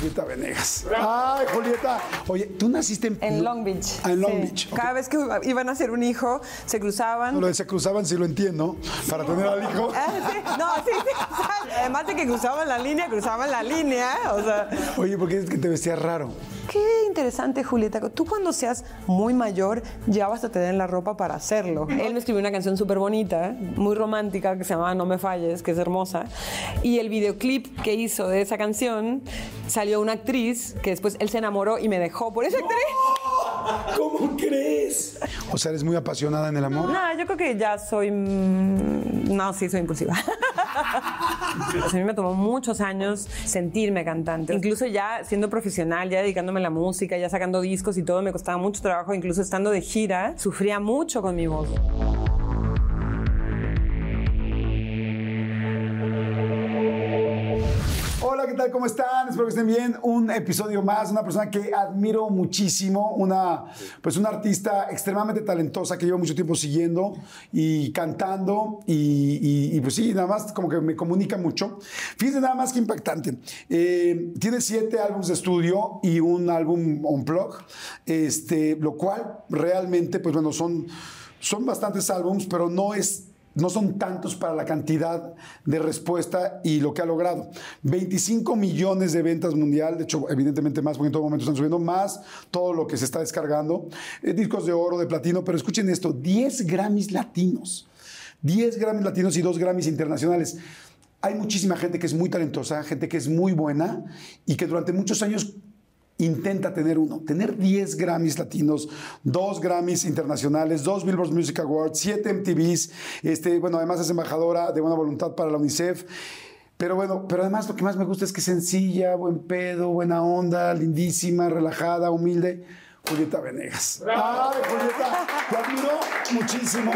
Julieta Venegas. Ay, Julieta. Oye, tú naciste en, En Long Beach. Ah, en Long sí. Beach. Cada vez que iban a hacer un hijo, se cruzaban. Lo de se cruzaban, sí lo entiendo, para tener al hijo. Ah, sí. No, sí, sí. Además de que cruzaban la línea, cruzaban la línea. O sea, Oye, ¿por qué es que te vestías raro? Qué interesante, Julieta. Tú cuando seas muy mayor, ya vas a tener la ropa para hacerlo. Él me escribió una canción súper bonita, muy romántica, que se llama No me falles, que es hermosa. Y el videoclip que hizo de esa canción salió una actriz que después él se enamoró y me dejó por esa actriz. ¿Cómo crees? O sea, eres muy apasionada en el amor. No, yo creo que ya soy. mm, No, sí, soy impulsiva. O sea, a mí me tomó muchos años sentirme cantante. Incluso ya siendo profesional, ya dedicándome a la música, ya sacando discos y todo, me costaba mucho trabajo. Incluso estando de gira, sufría mucho con mi voz. Hola, ¿qué tal? ¿Cómo están? Espero que estén bien. Un episodio más, una persona que admiro muchísimo, una, pues una artista extremadamente talentosa que llevo mucho tiempo siguiendo y cantando y, pues sí, nada más como que me comunica mucho. Fíjense nada más que impactante. Eh, tiene siete álbumes de estudio y un álbum on-plug, este, lo cual realmente, pues bueno, son, son bastantes álbums, pero no es no son tantos para la cantidad de respuesta y lo que ha logrado. 25 millones de ventas mundial, de hecho, evidentemente más, porque en todo momento están subiendo más, todo lo que se está descargando, eh, discos de oro, de platino, pero escuchen esto, 10 Grammys latinos, 10 Grammys latinos y 2 Grammys internacionales. Hay muchísima gente que es muy talentosa, gente que es muy buena y que durante muchos años intenta tener uno, tener 10 Grammys latinos, 2 Grammys internacionales, 2 Billboard Music Awards, 7 MTVs, este, bueno, además es embajadora de buena voluntad para la UNICEF. Pero bueno, pero además lo que más me gusta es que es sencilla, buen pedo, buena onda, lindísima, relajada, humilde. Julieta Venegas. Ay, Julieta, te admiro muchísimo.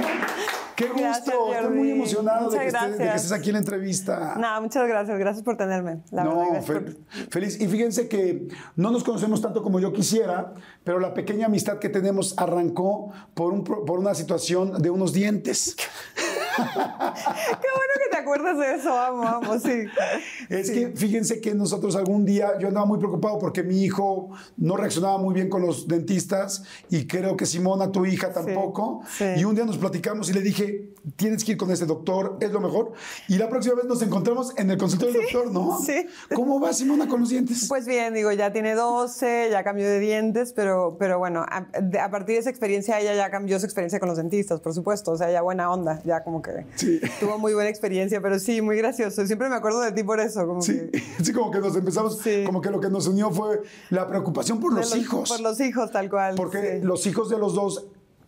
Qué gusto, Gracias, estoy muy emocionado de que, estés, de que gracias. estés aquí en la entrevista. Nada, muchas gracias. Gracias por tenerme. La verdad, No, por- feliz. Y fíjense que no nos conocemos tanto como yo quisiera, pero la pequeña amistad que tenemos arrancó por, un, por una situación de unos dientes. Qué bueno que te acuerdas de eso. Vamos, vamos, sí. Es que fíjense que nosotros algún día, yo andaba muy preocupado porque mi hijo no reaccionaba muy bien con los dentistas y creo que Simona, tu hija, tampoco. sí. Y un día nos platicamos y le dije, tienes que ir con este doctor, es lo mejor. Y la próxima vez nos encontramos en el consultorio del doctor, ¿no? sí. ¿Cómo va Simona con los dientes? Pues bien, digo, ya tiene 12, ya cambió de dientes, pero, pero bueno, a, a partir de esa experiencia ella ya cambió su experiencia con los dentistas, por supuesto, o sea, ya buena onda, ya como que tuvo muy buena experiencia, pero sí, muy gracioso. Siempre me acuerdo de ti por eso, como Sí, que... sí, como que nos empezamos, Sí. como que lo que nos unió fue la preocupación por los, hijos. Por los hijos, tal cual. porque sí. los hijos de los dos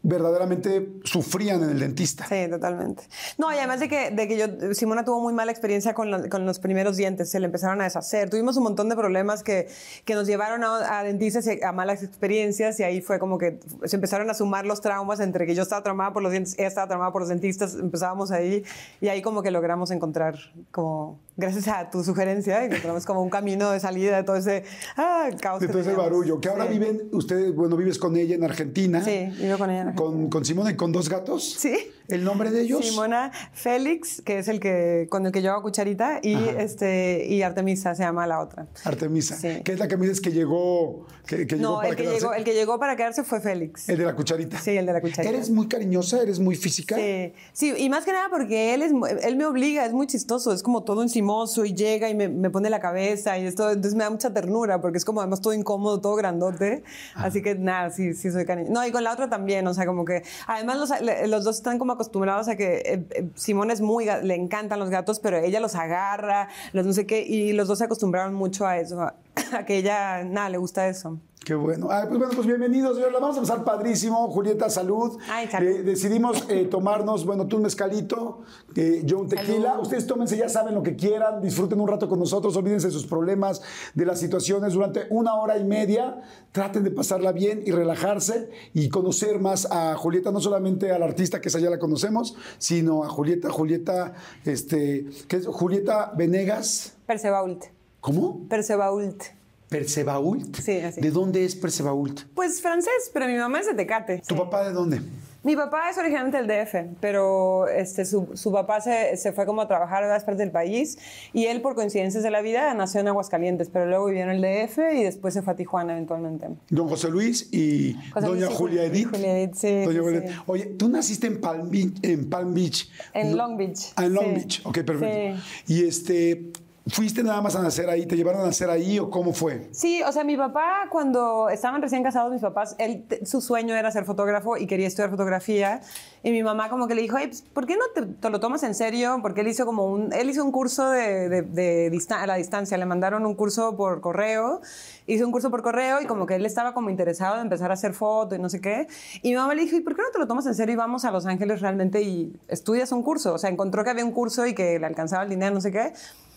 verdaderamente sufrían en el dentista. Sí, totalmente. No, y además de que, de que yo, Simona tuvo muy mala experiencia con, la- con los primeros dientes, se le empezaron a deshacer. Tuvimos un montón de problemas que, que nos llevaron a, dentistas y a malas experiencias y ahí fue como que se empezaron a sumar los traumas entre que yo estaba traumada por los dientes, ella estaba traumada por los dentistas, empezábamos ahí y ahí como que logramos encontrar como, gracias a tu sugerencia, encontramos como un camino de salida de todo ese ah, caos. De todo ese barullo. Que ahora Sí. viven, ustedes, bueno, vives con ella en Argentina. Sí, vivo con ella en Con, con Simona y con dos gatos. Sí. ¿El nombre de ellos? Simona Félix, que es el que con el que yo hago cucharita, y este y Artemisa se llama la otra. Artemisa. Sí. Que es la que me dices que llegó, que, que llegó No, para el que, quedarse. llegó, el que llegó para quedarse fue Félix. El de la cucharita. Sí, el de la cucharita. ¿Eres muy cariñosa? ¿Eres muy física? Sí, sí, y más que nada porque él, es, él me obliga, es muy chistoso, es como todo encimoso y llega y me, me pone la cabeza y esto, entonces me da mucha ternura porque es como además todo incómodo, todo grandote, así que nada, sí, sí soy cariñosa. No, y con la otra también, o sea, como que además los, los dos están como acostumbrados a que eh, eh, Simón es muy, le encantan los gatos, pero ella los agarra, los no sé qué, y los dos se acostumbraron mucho a eso, a, a que ella, nada, le gusta eso. Qué bueno. Ay, pues bueno, pues bienvenidos. La vamos a empezar padrísimo. Julieta, salud. Ay, salud. Eh, decidimos eh, tomarnos, bueno, tú un mezcalito, eh, yo un tequila. Salud. Ustedes tómense, ya saben lo que quieran, disfruten un rato con nosotros, olvídense de sus problemas, de las situaciones durante una hora y media. Traten de pasarla bien y relajarse y conocer más a Julieta, no solamente a la artista que esa ya la conocemos, sino a Julieta, Julieta, este, que es Julieta Venegas. Percebault. ¿Cómo? Percebault. Percebault. Sí, así. ¿De dónde es Percebault? Pues francés, pero mi mamá es de Tecate. ¿Tu papá de dónde? Mi papá es originalmente del DF, pero este, su, su papá se, se, fue como a trabajar a otras partes del país y él, por coincidencias de la vida, nació en Aguascalientes, pero luego vivió en el DF y después se fue a Tijuana eventualmente. Don José Luis y José doña Luis Julia Jul- Edith. Julia Edith, sí, Doña. Oye, tú naciste en Palm Beach. En, Palm Beach. En No- Long Beach, Ah, en Long sí. Beach. Ok, perfecto. Sí. Y este, ¿fuiste nada más a nacer ahí? ¿Te llevaron a nacer ahí o cómo fue? Sí, o sea, mi papá, cuando estaban recién casados, mis papás, él, su sueño era ser fotógrafo y quería estudiar fotografía. Y mi mamá como que le dijo, "Ay, pues, ¿por qué no te, te lo tomas en serio? Porque él hizo como un, él hizo un curso de, de- de distan- a la distancia, le mandaron un curso por correo, hizo un curso por correo y como que él estaba como interesado en empezar a hacer foto y no sé qué. Y mi mamá le dijo, ¿y por qué no te lo tomas en serio y vamos a Los Ángeles realmente y estudias un curso? O sea, encontró que había un curso y que le alcanzaba el dinero, no sé qué.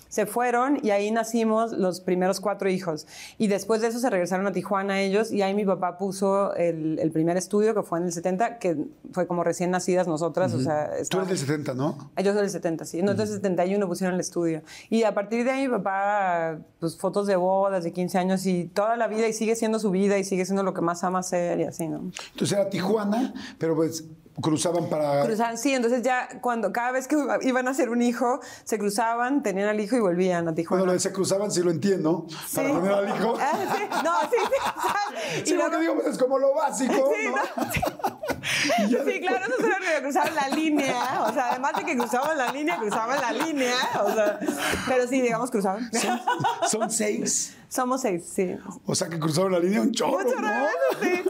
Se fueron y ahí nacimos los primeros cuatro hijos. Y después de eso se regresaron a Tijuana ellos y ahí mi papá puso el, el primer estudio que fue en el 70, que fue como recién nacidas nosotras. O sea, Tú eres del 70, ¿no? yo soy del 70, sí. Nosotros en el 71 pusieron el estudio. Y a partir de ahí mi papá, pues fotos de bodas, de 15 años y toda la vida y sigue siendo su vida y sigue siendo lo que más ama hacer y así, ¿no? Entonces era Tijuana, pero pues cruzaban para... Cruzaban, sí, entonces ya cuando cada vez que iban a hacer un hijo, se cruzaban, tenían al hijo y volvían a Tijuana. Cuando lo de se cruzaban, sí lo entiendo, para Sí. tener al hijo. Ah, sí, no, sí, sí. Sí, Y luego- digo, pues es como lo básico, Sí, ¿no? Sí, claro, eso era que cruzaban la línea. O sea, además de que cruzaban la línea, cruzaban la línea. O sea, pero sí, digamos, cruzaban. Son, son seis. Somos seis, sí. O sea que cruzaron la línea un chorro, ¿no? sí.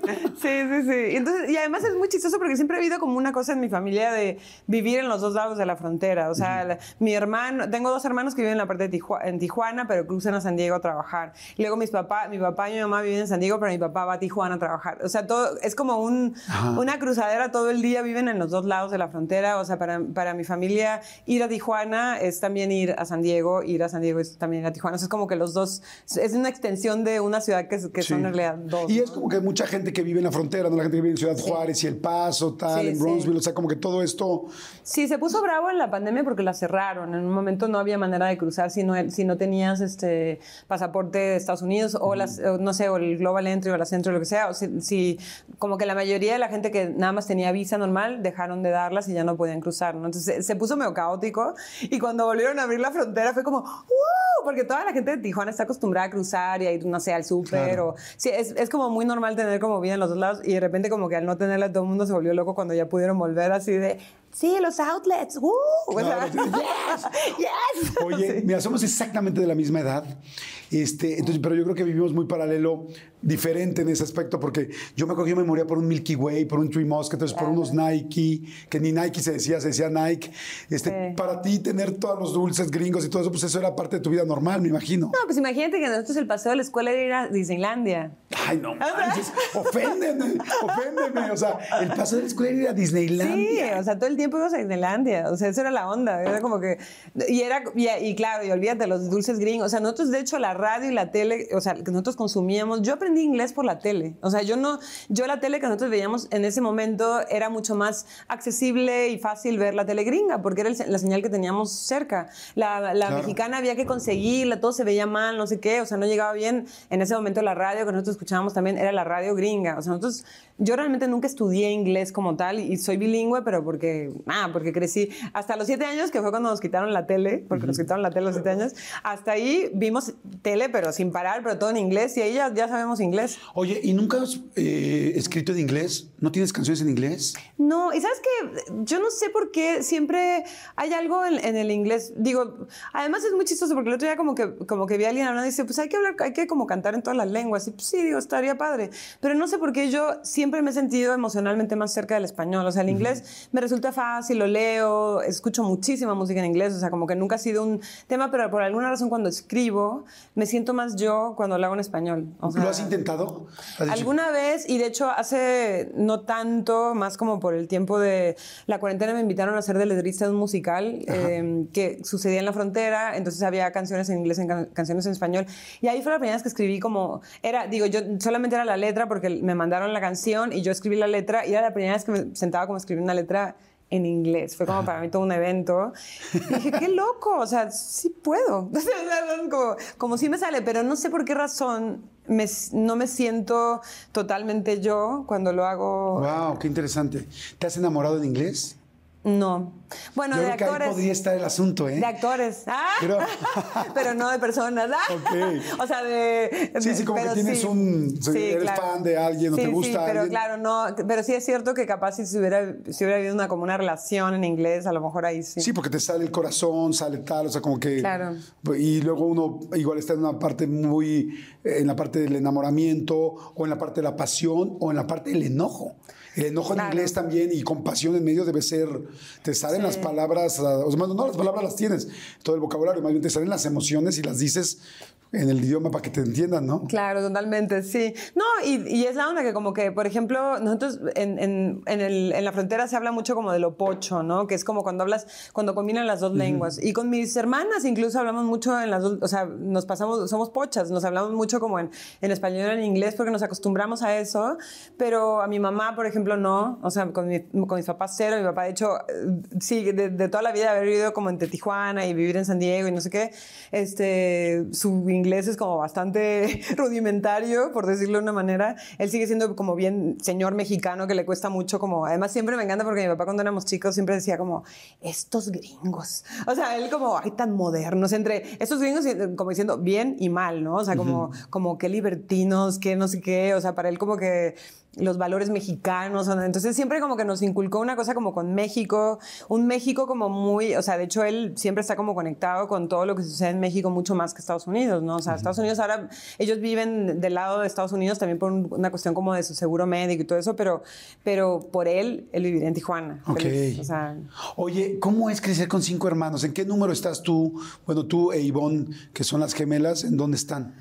Sí, sí, sí. Y, entonces, y además es muy chistoso porque siempre ha habido como una cosa en mi familia de vivir en los dos lados de la frontera. O sea, la- mi hermano, tengo dos hermanos que viven en la parte de Tijuana, en Tijuana, pero cruzan a San Diego a trabajar. Y luego mis papá, mi papá y mi mamá viven en San Diego, pero mi papá va a Tijuana a trabajar. O sea, todo es como un, una cruzadera todo el día, viven en los dos lados de la frontera. O sea, para, para mi familia ir a Tijuana es también ir a San Diego, ir a San Diego es también ir a Tijuana. O sea, es como que los dos, es una extensión de una ciudad que, que Sí. son en realidad dos. Y ¿no? es como que hay mucha gente que vive en la frontera, ¿no? La gente que vive en Ciudad Juárez y El Paso, tal, Sí, en sí. Bronzeville, o sea, como que todo esto... Sí, se puso bravo en la pandemia porque la cerraron. En un momento no había manera de cruzar si no, si no tenías este pasaporte de Estados Unidos o las, o no sé, o el Global Entry o la Centro, lo que sea. O si, si- como que la mayoría de la gente que nada más tenía visa normal dejaron de darlas y ya no podían cruzar. ¿no? Entonces se, se puso medio caótico y cuando volvieron a abrir la frontera fue como ¡wow! Porque toda la gente de Tijuana está acostumbrada a cruzar y a ir, no sé, al súper Claro. o... Sí, es, es como muy normal tener como vida en los dos lados y de repente como que al no tenerla todo el mundo se volvió loco cuando ya pudieron volver así de... Sí, los outlets. ¡Uh! O sea, Claro, sí, yes. Oye, mira, somos exactamente de la misma edad, este, entonces, pero yo creo que vivimos muy paralelo, diferente en ese aspecto, porque yo me acuerdo que yo me moría por un Milky Way, por un Three Musketeers, por unos Nike, que ni Nike se decía, se decía Nike. Este, Sí. Para ti, tener todos los dulces gringos y todo eso, pues eso era parte de tu vida normal, me imagino. No, pues imagínate que nosotros el paseo de la escuela era ir a Disneylandia. Ay, no manches, oféndeme, oféndeme. O sea, el paso de la escuela era ir a Disneylandia. Sí, o sea, todo el tiempo ibas a Disneylandia. O sea, eso era la onda. Era como que. Y era. Y, y claro, y olvídate, los dulces gringos. O sea, nosotros, de hecho, la radio y la tele, o sea, que nosotros consumíamos. Yo aprendí inglés por la tele. O sea, yo no. Yo la tele que nosotros veíamos en ese momento era mucho más accesible y fácil ver la tele gringa, porque era el- la señal que teníamos cerca. La, la Claro. mexicana había que conseguirla, todo se veía mal, no sé qué. O sea, no llegaba bien. En ese momento la radio que nosotros escuchábamos también era la radio gringa. O sea, nosotros. Yo realmente nunca estudié inglés como tal y soy bilingüe, pero porque, ah, porque crecí hasta los siete años, que fue cuando nos quitaron la tele, porque nos quitaron la tele a los siete años. Hasta ahí vimos tele, pero sin parar, pero todo en inglés y ahí ya, ya sabemos inglés. Oye, ¿y nunca has eh, escrito en inglés? ¿No tienes canciones en inglés? No, y sabes que yo no sé por qué siempre hay algo en, en el inglés. Digo, además es muy chistoso porque el otro día como que, como que vi a alguien hablando y dice, pues hay que hablar, hay que como cantar en todas las lenguas. Y pues sí, digo, estaría padre. Pero no sé por qué yo siempre me he sentido emocionalmente más cerca del español. O sea, el inglés me resulta fácil, lo leo, escucho muchísima música en inglés. O sea, como que nunca ha sido un tema, pero por alguna razón cuando escribo me siento más yo cuando lo hago en español. O sea, ¿Lo has intentado? ¿Has dicho, Alguna vez, y de hecho hace no tanto, más como por el tiempo de la cuarentena, me invitaron a ser de letrista de un musical eh, que sucedía en la frontera, entonces había canciones en inglés, en can- canciones en español, y ahí fue la primera vez que escribí como, era, digo, yo solamente era la letra porque me mandaron la canción y yo escribí la letra, y era la primera vez que me sentaba como a escribir una letra en inglés. Fue como para mí todo un evento. Y dije, qué loco, o sea, sí puedo. como, como sí me sale, pero no sé por qué razón me, no me siento totalmente yo cuando lo hago. ¡Wow! ¡Qué interesante! ¿Te has enamorado en inglés? No. Bueno, Yo de creo que actores. ahí podría estar el asunto, ¿eh? De actores. Ah, Pero- pero no de personas. Ah. Ok. O sea, de. Sí, de- sí, como que pero tienes un- eres fan de alguien o Sí, te sí, gusta pero alguien. claro, no. Pero sí es cierto que capaz si hubiera, si hubiera habido una, como una relación en inglés, a lo mejor ahí sí. Sí, porque te sale el corazón, sale tal, o sea, como que... Claro. Y luego uno igual está en una parte muy... en la parte del enamoramiento, o en la parte de la pasión, o en la parte del enojo. El enojo Claro. en inglés también y con pasión en medio debe ser... Te salen las palabras, ah, o sea, no, las palabras las tienes, todo el vocabulario, más bien te salen las emociones y las dices en el idioma para que te entiendan, ¿no? Claro, totalmente, sí. No, y, y es la onda que como que, por ejemplo, nosotros en, en- en el- en la frontera se habla mucho como de lo pocho, ¿no? Que es como cuando hablas, cuando combinan las dos lenguas. Y con mis hermanas incluso hablamos mucho en las dos, o sea, nos pasamos, somos pochas, nos hablamos mucho como en, en español en inglés porque nos acostumbramos a eso, pero a mi mamá, por ejemplo, no. O sea, con, mi- con mis papás cero, mi papá de hecho, eh, sí, de, de toda la vida haber vivido como entre Tijuana y vivir en San Diego y no sé qué, este, su inglés es como bastante rudimentario, por decirlo de una manera. Él sigue siendo como bien señor mexicano que le cuesta mucho como, además siempre me encanta porque mi papá cuando éramos chicos siempre decía como, estos gringos. O sea, él como, ay, tan modernos, entre estos gringos como diciendo bien y mal, ¿no? O sea, como, como qué libertinos, qué no sé qué, o sea, para él como que los valores mexicanos. ¿no? Entonces siempre como que nos inculcó una cosa como con México, un México como muy, o sea, de hecho él siempre está como conectado con todo lo que sucede en México mucho más que Estados Unidos, ¿no? O sea, Estados Unidos ahora, ellos viven del lado de Estados Unidos también por un- una cuestión como de su seguro médico y todo eso, pero, pero por él, él viviría en Tijuana. Ok. feliz, o sea, Oye, ¿cómo es crecer con cinco hermanos? ¿En qué número estás tú? Bueno, tú e Ivonne, que son las gemelas, ¿en dónde están?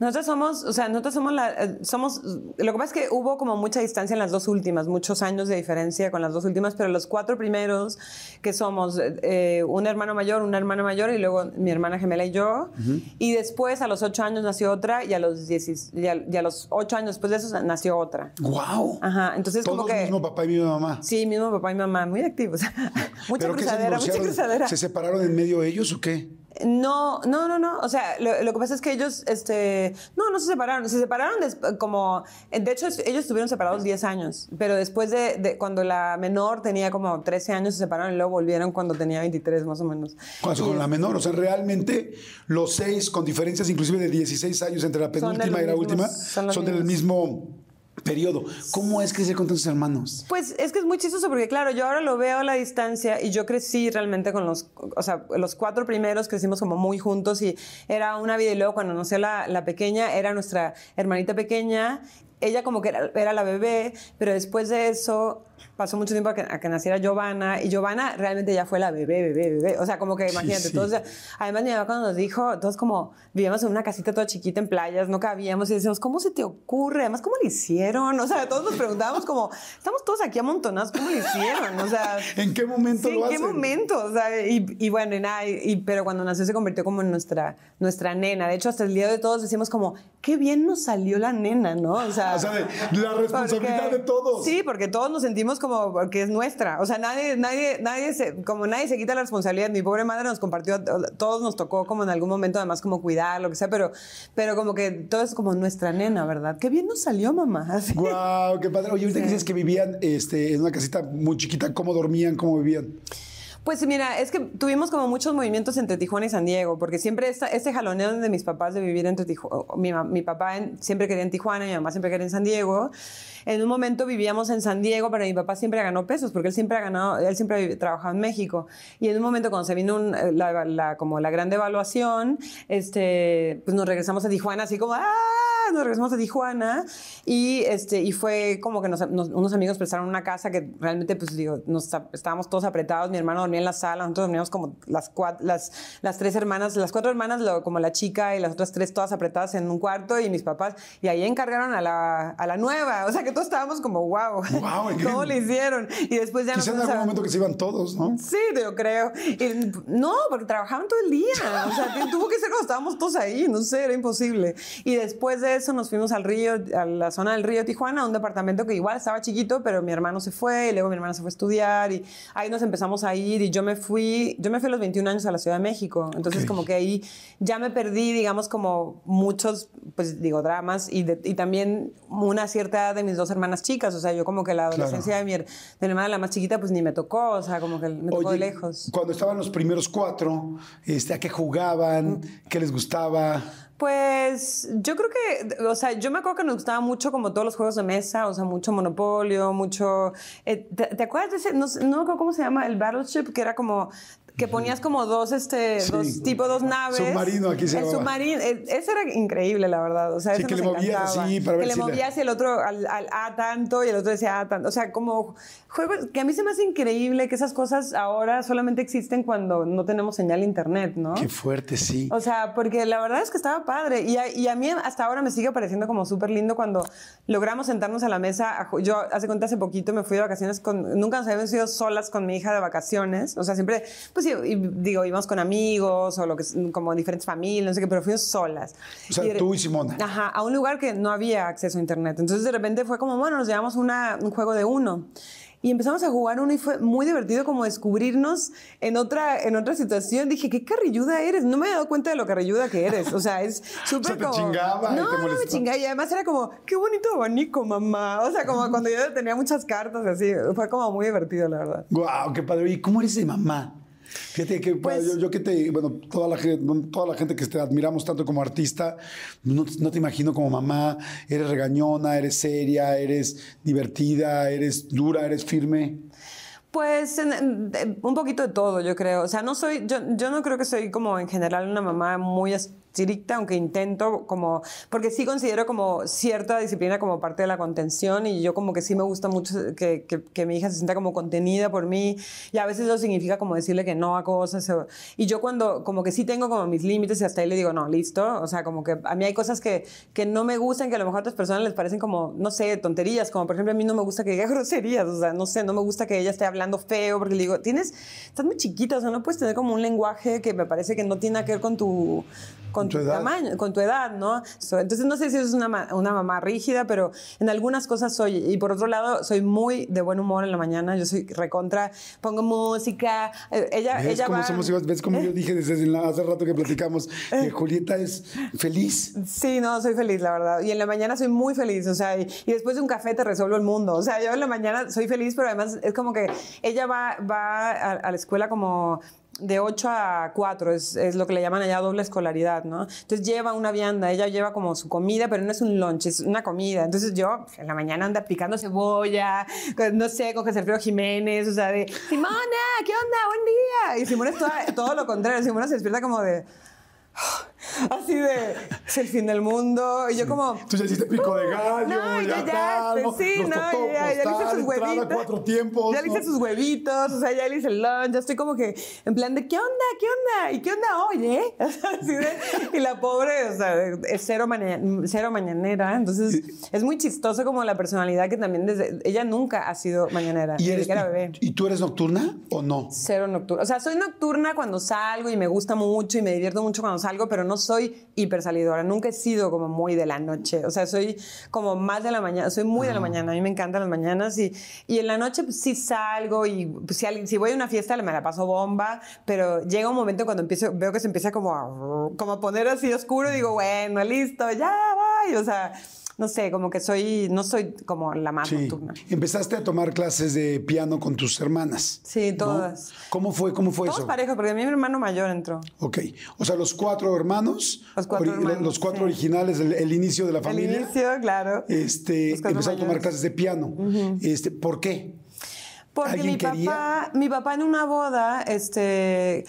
Nosotros somos, o sea, nosotros somos la, eh, somos, lo que pasa es que hubo como mucha distancia en las dos últimas, muchos años de diferencia con las dos últimas, pero los cuatro primeros, que somos eh, un hermano mayor, una hermana mayor y luego mi hermana gemela y yo, y después a los ocho años nació otra y a los, diecis- y a, y a los ocho años después de eso nació otra. ¡Wow! Ajá, entonces Todos como que... mismo papá y mi mamá. Sí, mismo papá y mamá, muy activos. mucha ¿Pero qué se cruzadera, mucha cruzadera. ¿Se separaron en medio ellos o qué? No, no, no, no. O sea, lo, lo que pasa es que ellos, este, no, no se separaron. Se separaron des- como, de hecho, ellos estuvieron separados 10 años, pero después de, de cuando la menor tenía como 13 años, se separaron y luego volvieron cuando tenía 23 más o menos. Con, con la menor, o sea, realmente los seis, con diferencias inclusive de 16 años entre la de penúltima y la última, son del mismo periodo. ¿Cómo es crecer con tantos hermanos? Pues es que es muy chistoso porque, claro, yo ahora lo veo a la distancia y yo crecí realmente con los, o sea, los cuatro primeros crecimos como muy juntos y era una vida y luego cuando nació la, la pequeña era nuestra hermanita pequeña. Ella como que era la bebé, pero después de eso pasó mucho tiempo a que, a que naciera Giovanna y Giovanna realmente ya fue la bebé, bebé, bebé. O sea, como que imagínate, sí. todos, además mi mamá cuando nos dijo, todos como vivíamos en una casita toda chiquita en playas, no cabíamos y decíamos, ¿cómo se te ocurre? Además, ¿cómo lo hicieron? O sea, todos nos preguntábamos como, estamos todos aquí amontonados, ¿cómo lo hicieron? O sea, ¿En qué momento sí, lo ¿en qué momento? O sea, y, y bueno, y nada, y- y- pero cuando nació se convirtió como en nuestra, nuestra nena. De hecho, hasta el día de todos decimos como, qué bien nos salió la nena, ¿no? O sea, O sea, de- la responsabilidad porque- de todos. Sí, porque todos nos sentimos como porque es nuestra. O sea, nadie, nadie, nadie se, como nadie se quita la responsabilidad. Mi pobre madre nos compartió, todos nos tocó como en algún momento, además como cuidar, lo que sea, pero, pero como que todo es como nuestra nena, ¿verdad? Qué bien nos salió, mamá. Así. ¡Guau! ¡Qué padre! Oye, ahorita que dices que vivían este, en una casita muy chiquita, ¿cómo dormían? ¿Cómo vivían? Pues mira, es que tuvimos como muchos movimientos entre Tijuana y San Diego, porque siempre esta, este jaloneo de mis papás de vivir entre Tijuana, mi, mi papá en- siempre quería en Tijuana, mi mamá siempre quería en San Diego. En un momento vivíamos en San Diego, pero mi papá siempre ganó pesos, porque él siempre ha ganado, él siempre ha trabajado en México. Y en un momento cuando se vino la, la- como la gran devaluación, este, pues nos regresamos a Tijuana, así como, ¡ah! Nos regresamos a Tijuana y, este, y fue como que nos- nos- unos amigos prestaron una casa que realmente, pues digo, nos, estábamos todos apretados. Mi hermano dormía en la sala, nosotros dormíamos como las, cuatro, las, las tres hermanas, las cuatro hermanas, lo- como la chica y las otras tres todas apretadas en un cuarto y mis papás. Y ahí encargaron a la, a la nueva. O sea que todos estábamos como, wow, Guau, ¿qué? ¿cómo le hicieron? Y después ya nos Quizá en algún a- momento que se iban todos, ¿no? Sí, lo creo. Y, no, porque trabajaban todo el día. O sea, tuvo que ser cuando estábamos todos ahí, no sé, era imposible. Y después de eso nos fuimos al río, a la zona del río Tijuana, a un departamento que igual estaba chiquito, pero mi hermano se fue, y luego mi hermana se fue a estudiar, y ahí nos empezamos a ir, y yo me fui, yo me fui a los 21 años a la Ciudad de México, entonces Ok. como que ahí ya me perdí, digamos, como muchos, pues digo, dramas, y, de- y también una cierta edad de mis dos hermanas chicas, o sea, yo como que la adolescencia de, mi, de mi hermana la más chiquita, pues ni me tocó, o sea, como que me tocó de lejos. Cuando estaban los primeros cuatro, este, ¿a qué jugaban? ¿Qué les gustaba? Pues yo creo que, o sea, yo me acuerdo que nos gustaba mucho como todos los juegos de mesa, o sea, mucho Monopolio, mucho... eh, ¿te, te acuerdas de ese? No, no me acuerdo cómo se llama, el Battleship, que era como... Que ponías como dos, este, Sí. dos, tipo dos naves. Submarino, aquí se El llamaba. submarino, eh, ese era increíble, la verdad. O sea, Sí, que le movías así para ver Que le si movías el otro al, al A tanto y el otro decía A tanto. O sea, como juegos que a mí se me hace increíble que esas cosas ahora solamente existen cuando no tenemos señal internet, ¿no? Qué fuerte, sí. O sea, porque la verdad es que estaba padre. Y a, y a mí hasta ahora me sigue pareciendo como súper lindo cuando logramos sentarnos a la mesa. a yo hace cuenta hace poquito me fui de vacaciones con... Nunca nos habíamos ido solas con mi hija de vacaciones. O sea, siempre, pues y- digo, íbamos con amigos o lo que como diferentes familias, no sé qué, pero fuimos solas. O sea, tú y Simona. Ajá, a un lugar que no había acceso a internet. Entonces de repente fue como, bueno, nos llevamos una, un juego de uno. Y empezamos a jugar uno y fue muy divertido como descubrirnos en otra, en otra situación. Dije, qué carrilluda eres. No me he dado cuenta de lo carrilluda que eres. O sea, es súper te como... chingaba y no, te no me chingaba. Y además era como, qué bonito abanico, mamá. O sea, como cuando yo tenía muchas cartas así. Fue como muy divertido, la verdad. Guau, qué padre. ¿Y cómo eres de mamá? Fíjate que Pues- yo, yo que te, bueno, toda la, gente, toda la gente que te admiramos tanto como artista, no, no te imagino como mamá, eres regañona, eres seria, eres divertida, eres dura, eres firme. Pues un poquito de todo, yo creo. O sea, no soy, yo, yo no creo que soy como en general una mamá muy estricta, aunque intento como, porque sí considero como cierta disciplina como parte de la contención y yo como que sí me gusta mucho que, que- que mi hija se sienta como contenida por mí y a veces eso significa como decirle que no a cosas. o- y yo cuando como que sí tengo como mis límites y hasta ahí le digo, no, listo. O sea, como que a mí hay cosas que, que no me gustan, que a lo mejor a otras personas les parecen como, no sé, tonterías, como por ejemplo a mí no me gusta que diga groserías, o sea, no sé, no me gusta que ella esté hablando feo, porque le digo, tienes, estás muy chiquita, o sea, no puedes tener como un lenguaje que me parece que no tiene que ver con tu, con Tu edad. tamaño, con tu edad, ¿no? So, entonces no sé si es una, una mamá rígida, pero en algunas cosas soy. Y por otro lado, soy muy de buen humor en la mañana, yo soy recontra, pongo música, eh, ella, ¿Ves ella cómo va... somos iguales? ¿Ves cómo yo dije desde hace rato que platicamos que Julieta es feliz? Sí, no, soy feliz, la verdad. Y en la mañana soy muy feliz, o sea, y, y después de un café te resuelvo el mundo. O sea, yo en la mañana soy feliz, pero además es como que ella va, va a, a la escuela como de 8 a 4, es, es lo que le llaman allá doble escolaridad, ¿no? Entonces lleva una vianda, ella lleva como su comida, pero no es un lunch, es una comida. Entonces yo en la mañana anda picando cebolla, no sé, con José Alfredo Jiménez, o sea, de Simona, ¿qué onda? Buen día. Y Simona es toda- todo lo contrario, Simona se despierta como de... Así de, es el fin del mundo. Y yo como... Tú ya hiciste pico de gallo, No, ya, ya, calmo, sí, los no, totó ya, ya le hice sus huevitos. cuatro tiempos. Ya le hice ¿no? sus huevitos, o sea, ya le hice el lunch, ya estoy como que en plan de, ¿qué onda? ¿Qué onda? ¿Y qué onda hoy, eh? Así de- y la pobre, o sea, es cero, maña- cero mañanera, entonces es muy chistoso como la personalidad que también desde, ella nunca ha sido mañanera, ¿Y, eres, era bebé. ¿Y tú eres nocturna o no? Cero nocturna. O sea, soy nocturna cuando salgo y me gusta mucho y me divierto mucho cuando salgo, pero no soy hiper salidora. Nunca he sido como muy de la noche. O sea, soy como más de la mañana. Soy muy de la mañana. A mí me encantan las mañanas y, y en la noche pues, sí salgo y pues, si, alguien- si voy a una fiesta me la paso bomba, pero llega un momento cuando empiezo, veo que se empieza como a, como a poner así oscuro y digo, bueno, listo, ya, voy. O sea, no sé, como que soy, no soy como la más Sí. nocturna. Empezaste a tomar clases de piano con tus hermanas. Sí, ¿no? todas. ¿Cómo fue, cómo fue Todos eso? parejos, porque a mí mi hermano mayor entró. Ok. O sea, los cuatro hermanos. Los cuatro hermanos, los cuatro sí. originales, el, el inicio de la familia. El inicio, claro. Este, empezaron a tomar clases de piano. este, ¿Por qué? Porque ¿Alguien mi quería? papá, mi papá en una boda este, eh,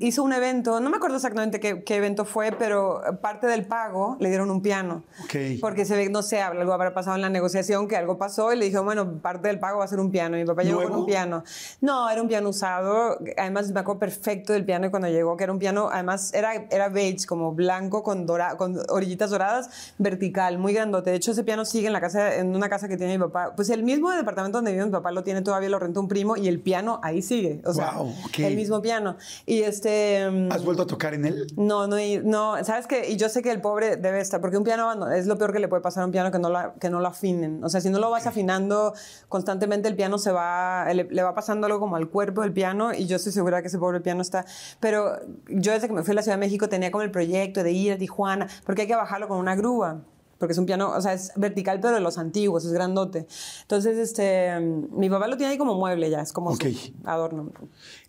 hizo un evento, no me acuerdo exactamente qué, qué evento fue, pero parte del pago le dieron un piano. Ok. Porque se ve, no sé, algo habrá pasado en la negociación, que algo pasó y le dijo, bueno, parte del pago va a ser un piano. Y mi papá llegó con un piano. No, era un piano usado. Además, me acuerdo perfecto del piano cuando llegó, que era un piano, además era, era beige, como blanco con, dora, con orillitas doradas, vertical, muy grandote. De hecho, ese piano sigue en la casa, en una casa que tiene mi papá. Pues el mismo departamento donde vive mi papá lo tiene todavía, lo un primo y el piano ahí sigue. O sea, Guau, ok. el mismo piano. Y este. mm, ¿Has vuelto a tocar en él? no, no, no, sabes que, y yo sé que el pobre debe estar, porque un piano es lo peor que le puede pasar a un piano que no, lo, que no lo afinen. O sea, si no lo vas afinando constantemente, el piano se va, le, le va pasando algo como al cuerpo del piano, y yo estoy segura que ese pobre piano está. Pero yo desde que me fui a la Ciudad de México tenía como el proyecto de ir a Tijuana, porque hay que bajarlo con una grúa. Porque es un piano, o sea, es vertical, pero de los antiguos, es grandote. Entonces, este, mi papá lo tiene ahí como mueble ya, es como Ok. su adorno.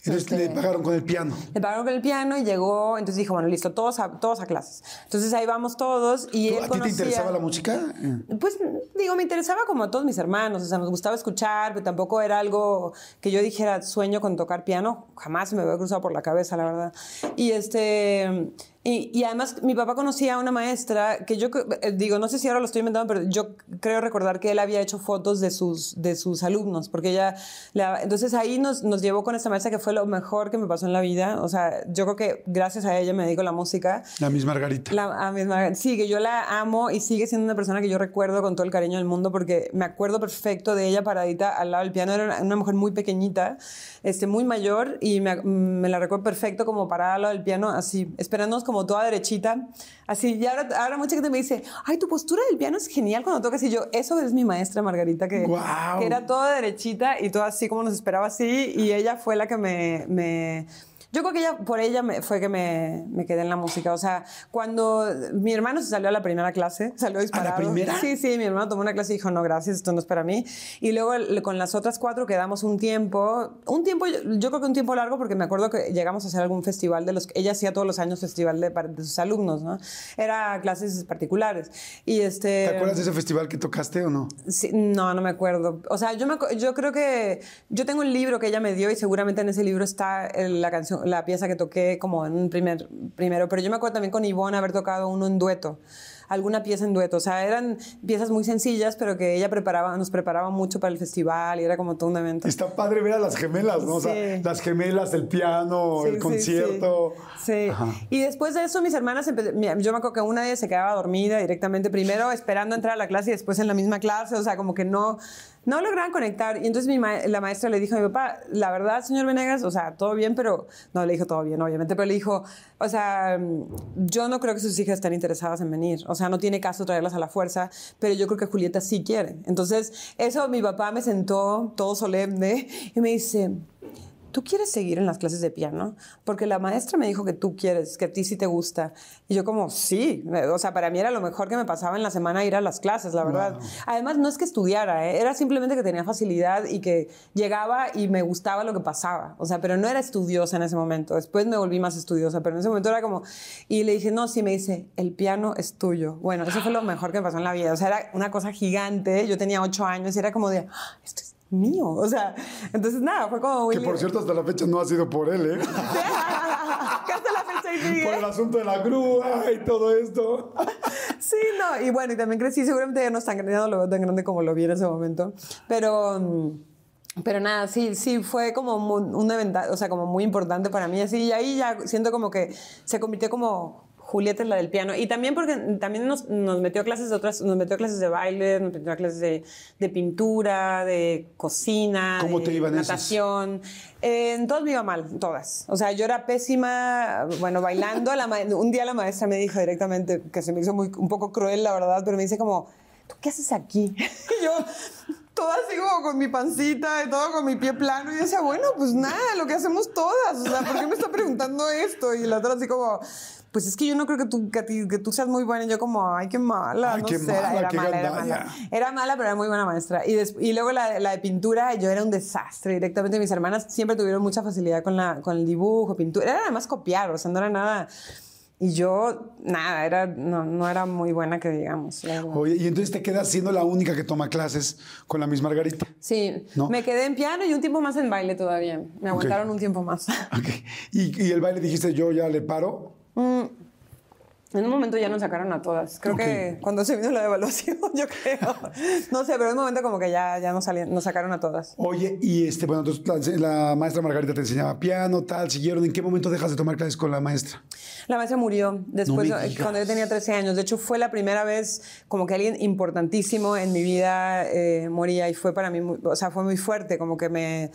Entonces Este, le pagaron con el piano. le pagaron con el piano y llegó, entonces dijo, bueno, listo, todos a, todos a clases. Entonces ahí vamos todos y ¿Tú- él ¿A ti te conocía- interesaba la música? Eh. Pues digo, me interesaba como a todos mis hermanos, o sea, nos gustaba escuchar, pero tampoco era algo que yo dijera sueño con tocar piano, jamás me había cruzado por la cabeza, la verdad. Y este... Y, y además mi papá conocía a una maestra que yo eh, digo, no sé si ahora lo estoy inventando, pero yo creo recordar que él había hecho fotos de sus, de sus alumnos, porque ella, la- entonces ahí nos, nos llevó con esta maestra que fue lo mejor que me pasó en la vida, o sea, yo creo que gracias a ella me dedico a la música. La misma Margarita. La, a mi Margarita. sí, que yo la amo y sigue siendo una persona que yo recuerdo con todo el cariño del mundo porque me acuerdo perfecto de ella paradita al lado del piano. Era una, una mujer muy pequeñita, este, muy mayor y me, me la recuerdo perfecto como parada al lado del piano, así, esperándonos como toda derechita. Así, y ahora, ahora mucha gente me dice, ay, tu postura del piano es genial cuando tocas. Y yo, eso es mi maestra Margarita, que, Guau. que era toda derechita y toda así como nos esperaba así. Y ella fue la que me... me yo creo que ella, por ella me- fue que me, me quedé en la música. O sea, cuando mi hermano se salió a la primera clase, salió disparado. primera? Sí, sí, mi hermano tomó una clase y dijo, no, gracias, esto no es para mí. Y luego con las otras cuatro quedamos un tiempo, un tiempo, yo, creo que un tiempo largo, porque me acuerdo que llegamos a hacer algún festival de los que ella hacía todos los años festival de, de sus alumnos, ¿no? Era clases particulares. Y este... ¿Te acuerdas de ese festival que tocaste o no? Sí, no, no me acuerdo. O sea, yo, me, yo creo que yo tengo un libro que ella me dio y seguramente en ese libro está la canción, la pieza que toqué como en un primer primero. Pero yo me acuerdo también con Ivonne haber tocado uno en dueto, alguna pieza en dueto. O sea, eran piezas muy sencillas, pero que ella preparaba, nos preparaba mucho para el festival y era como todo un evento. Está padre ver a las gemelas, ¿no? O sea, las gemelas, el piano, Sí, el sí, concierto. Sí. Y después de eso, mis hermanas, yo me acuerdo que una de ellas se quedaba dormida directamente, primero esperando entrar a la clase y después en la misma clase, o sea, como que no, no lograban conectar. Y entonces mi la maestra le dijo a mi papá, la verdad, señor Venegas, o sea, todo bien, pero no le dijo todo bien, obviamente, pero le dijo, o sea, yo no creo que sus hijas estén interesadas en venir, o sea, no tiene caso traerlas a la fuerza, pero yo creo que Julieta sí quiere. Entonces, eso mi papá me sentó todo solemne y me dice, ¿tú quieres seguir en las clases de piano? Porque la maestra me dijo que tú quieres, que a ti sí te gusta. Y yo como, sí, o sea, para mí era lo mejor que me pasaba en la semana ir a las clases, la verdad. Además, no es que estudiara, ¿eh? era simplemente que tenía facilidad y que llegaba y me gustaba lo que pasaba. O sea, pero no era estudiosa en ese momento. Después me volví más estudiosa, pero en ese momento era como... Y le dije, no, sí, me dice, el piano es tuyo. Bueno, eso fue lo mejor que me pasó en la vida. O sea, era una cosa gigante. Yo tenía ocho años y era como de, "Ah, esto es mío. O sea, entonces nada, fue como... muy Que por cierto, hasta la fecha no ha sido por él, ¿eh? que hasta la fecha ahí sigue. por el asunto de la grúa y todo esto. Sí, no, y bueno, y también crecí, seguramente ya no es tan grande, ya no lo veo tan grande como lo vi en ese momento, pero... mm, Pero nada, sí, sí, fue como mu- un evento, o sea, como muy importante para mí, así, y ahí ya siento como que se convirtió como Julieta es la del piano, y también porque también nos, nos metió a clases de otras, nos metió clases de baile, nos metió clases de, de pintura, de cocina, ¿Cómo de te iban natación, Eh, en todas me iba mal, todas. O sea, yo era pésima, bueno, bailando. La un día la maestra me dijo directamente, que se me hizo muy, un poco cruel, la verdad, pero me dice como, ¿tú qué haces aquí? Y yo, toda así como con mi pancita y todo con mi pie plano. Y yo decía, bueno, pues nada, lo que hacemos todas. O sea, ¿por qué me está preguntando esto? Y la otra así como... Pues es que yo no creo que tú, que, que tú seas muy buena. Y yo como, ay, qué mala. Ay, no qué sé, era- mala, era qué mala, era mala. Era mala, pero era muy buena maestra. Y, des- y luego la, la de pintura, yo era un desastre. Directamente mis hermanas siempre tuvieron mucha facilidad con, la, con el dibujo, pintura. Era además copiar, o sea, no era nada... Y yo, nada, era, no, no era muy buena que digamos. Oye, y entonces te quedas siendo la única que toma clases con la Miss Margarita. Sí, ¿No? me quedé en piano y un tiempo más en baile todavía. Me aguantaron un tiempo más. Ok. Y, y el baile dijiste, yo ya le paro. En un momento ya nos sacaron a todas. Creo que cuando se vino la devaluación, yo creo. No sé, pero en un momento como que ya, ya nos, salían, nos sacaron a todas. Oye, y este, bueno, entonces la, la, maestra Margarita te enseñaba piano, tal, siguieron. ¿En qué momento dejas de tomar clases con la maestra? La maestra murió después, no cuando yo tenía 13 años. De hecho, fue la primera vez como que alguien importantísimo en mi vida eh, moría y fue para mí, muy, o sea, fue muy fuerte, como que me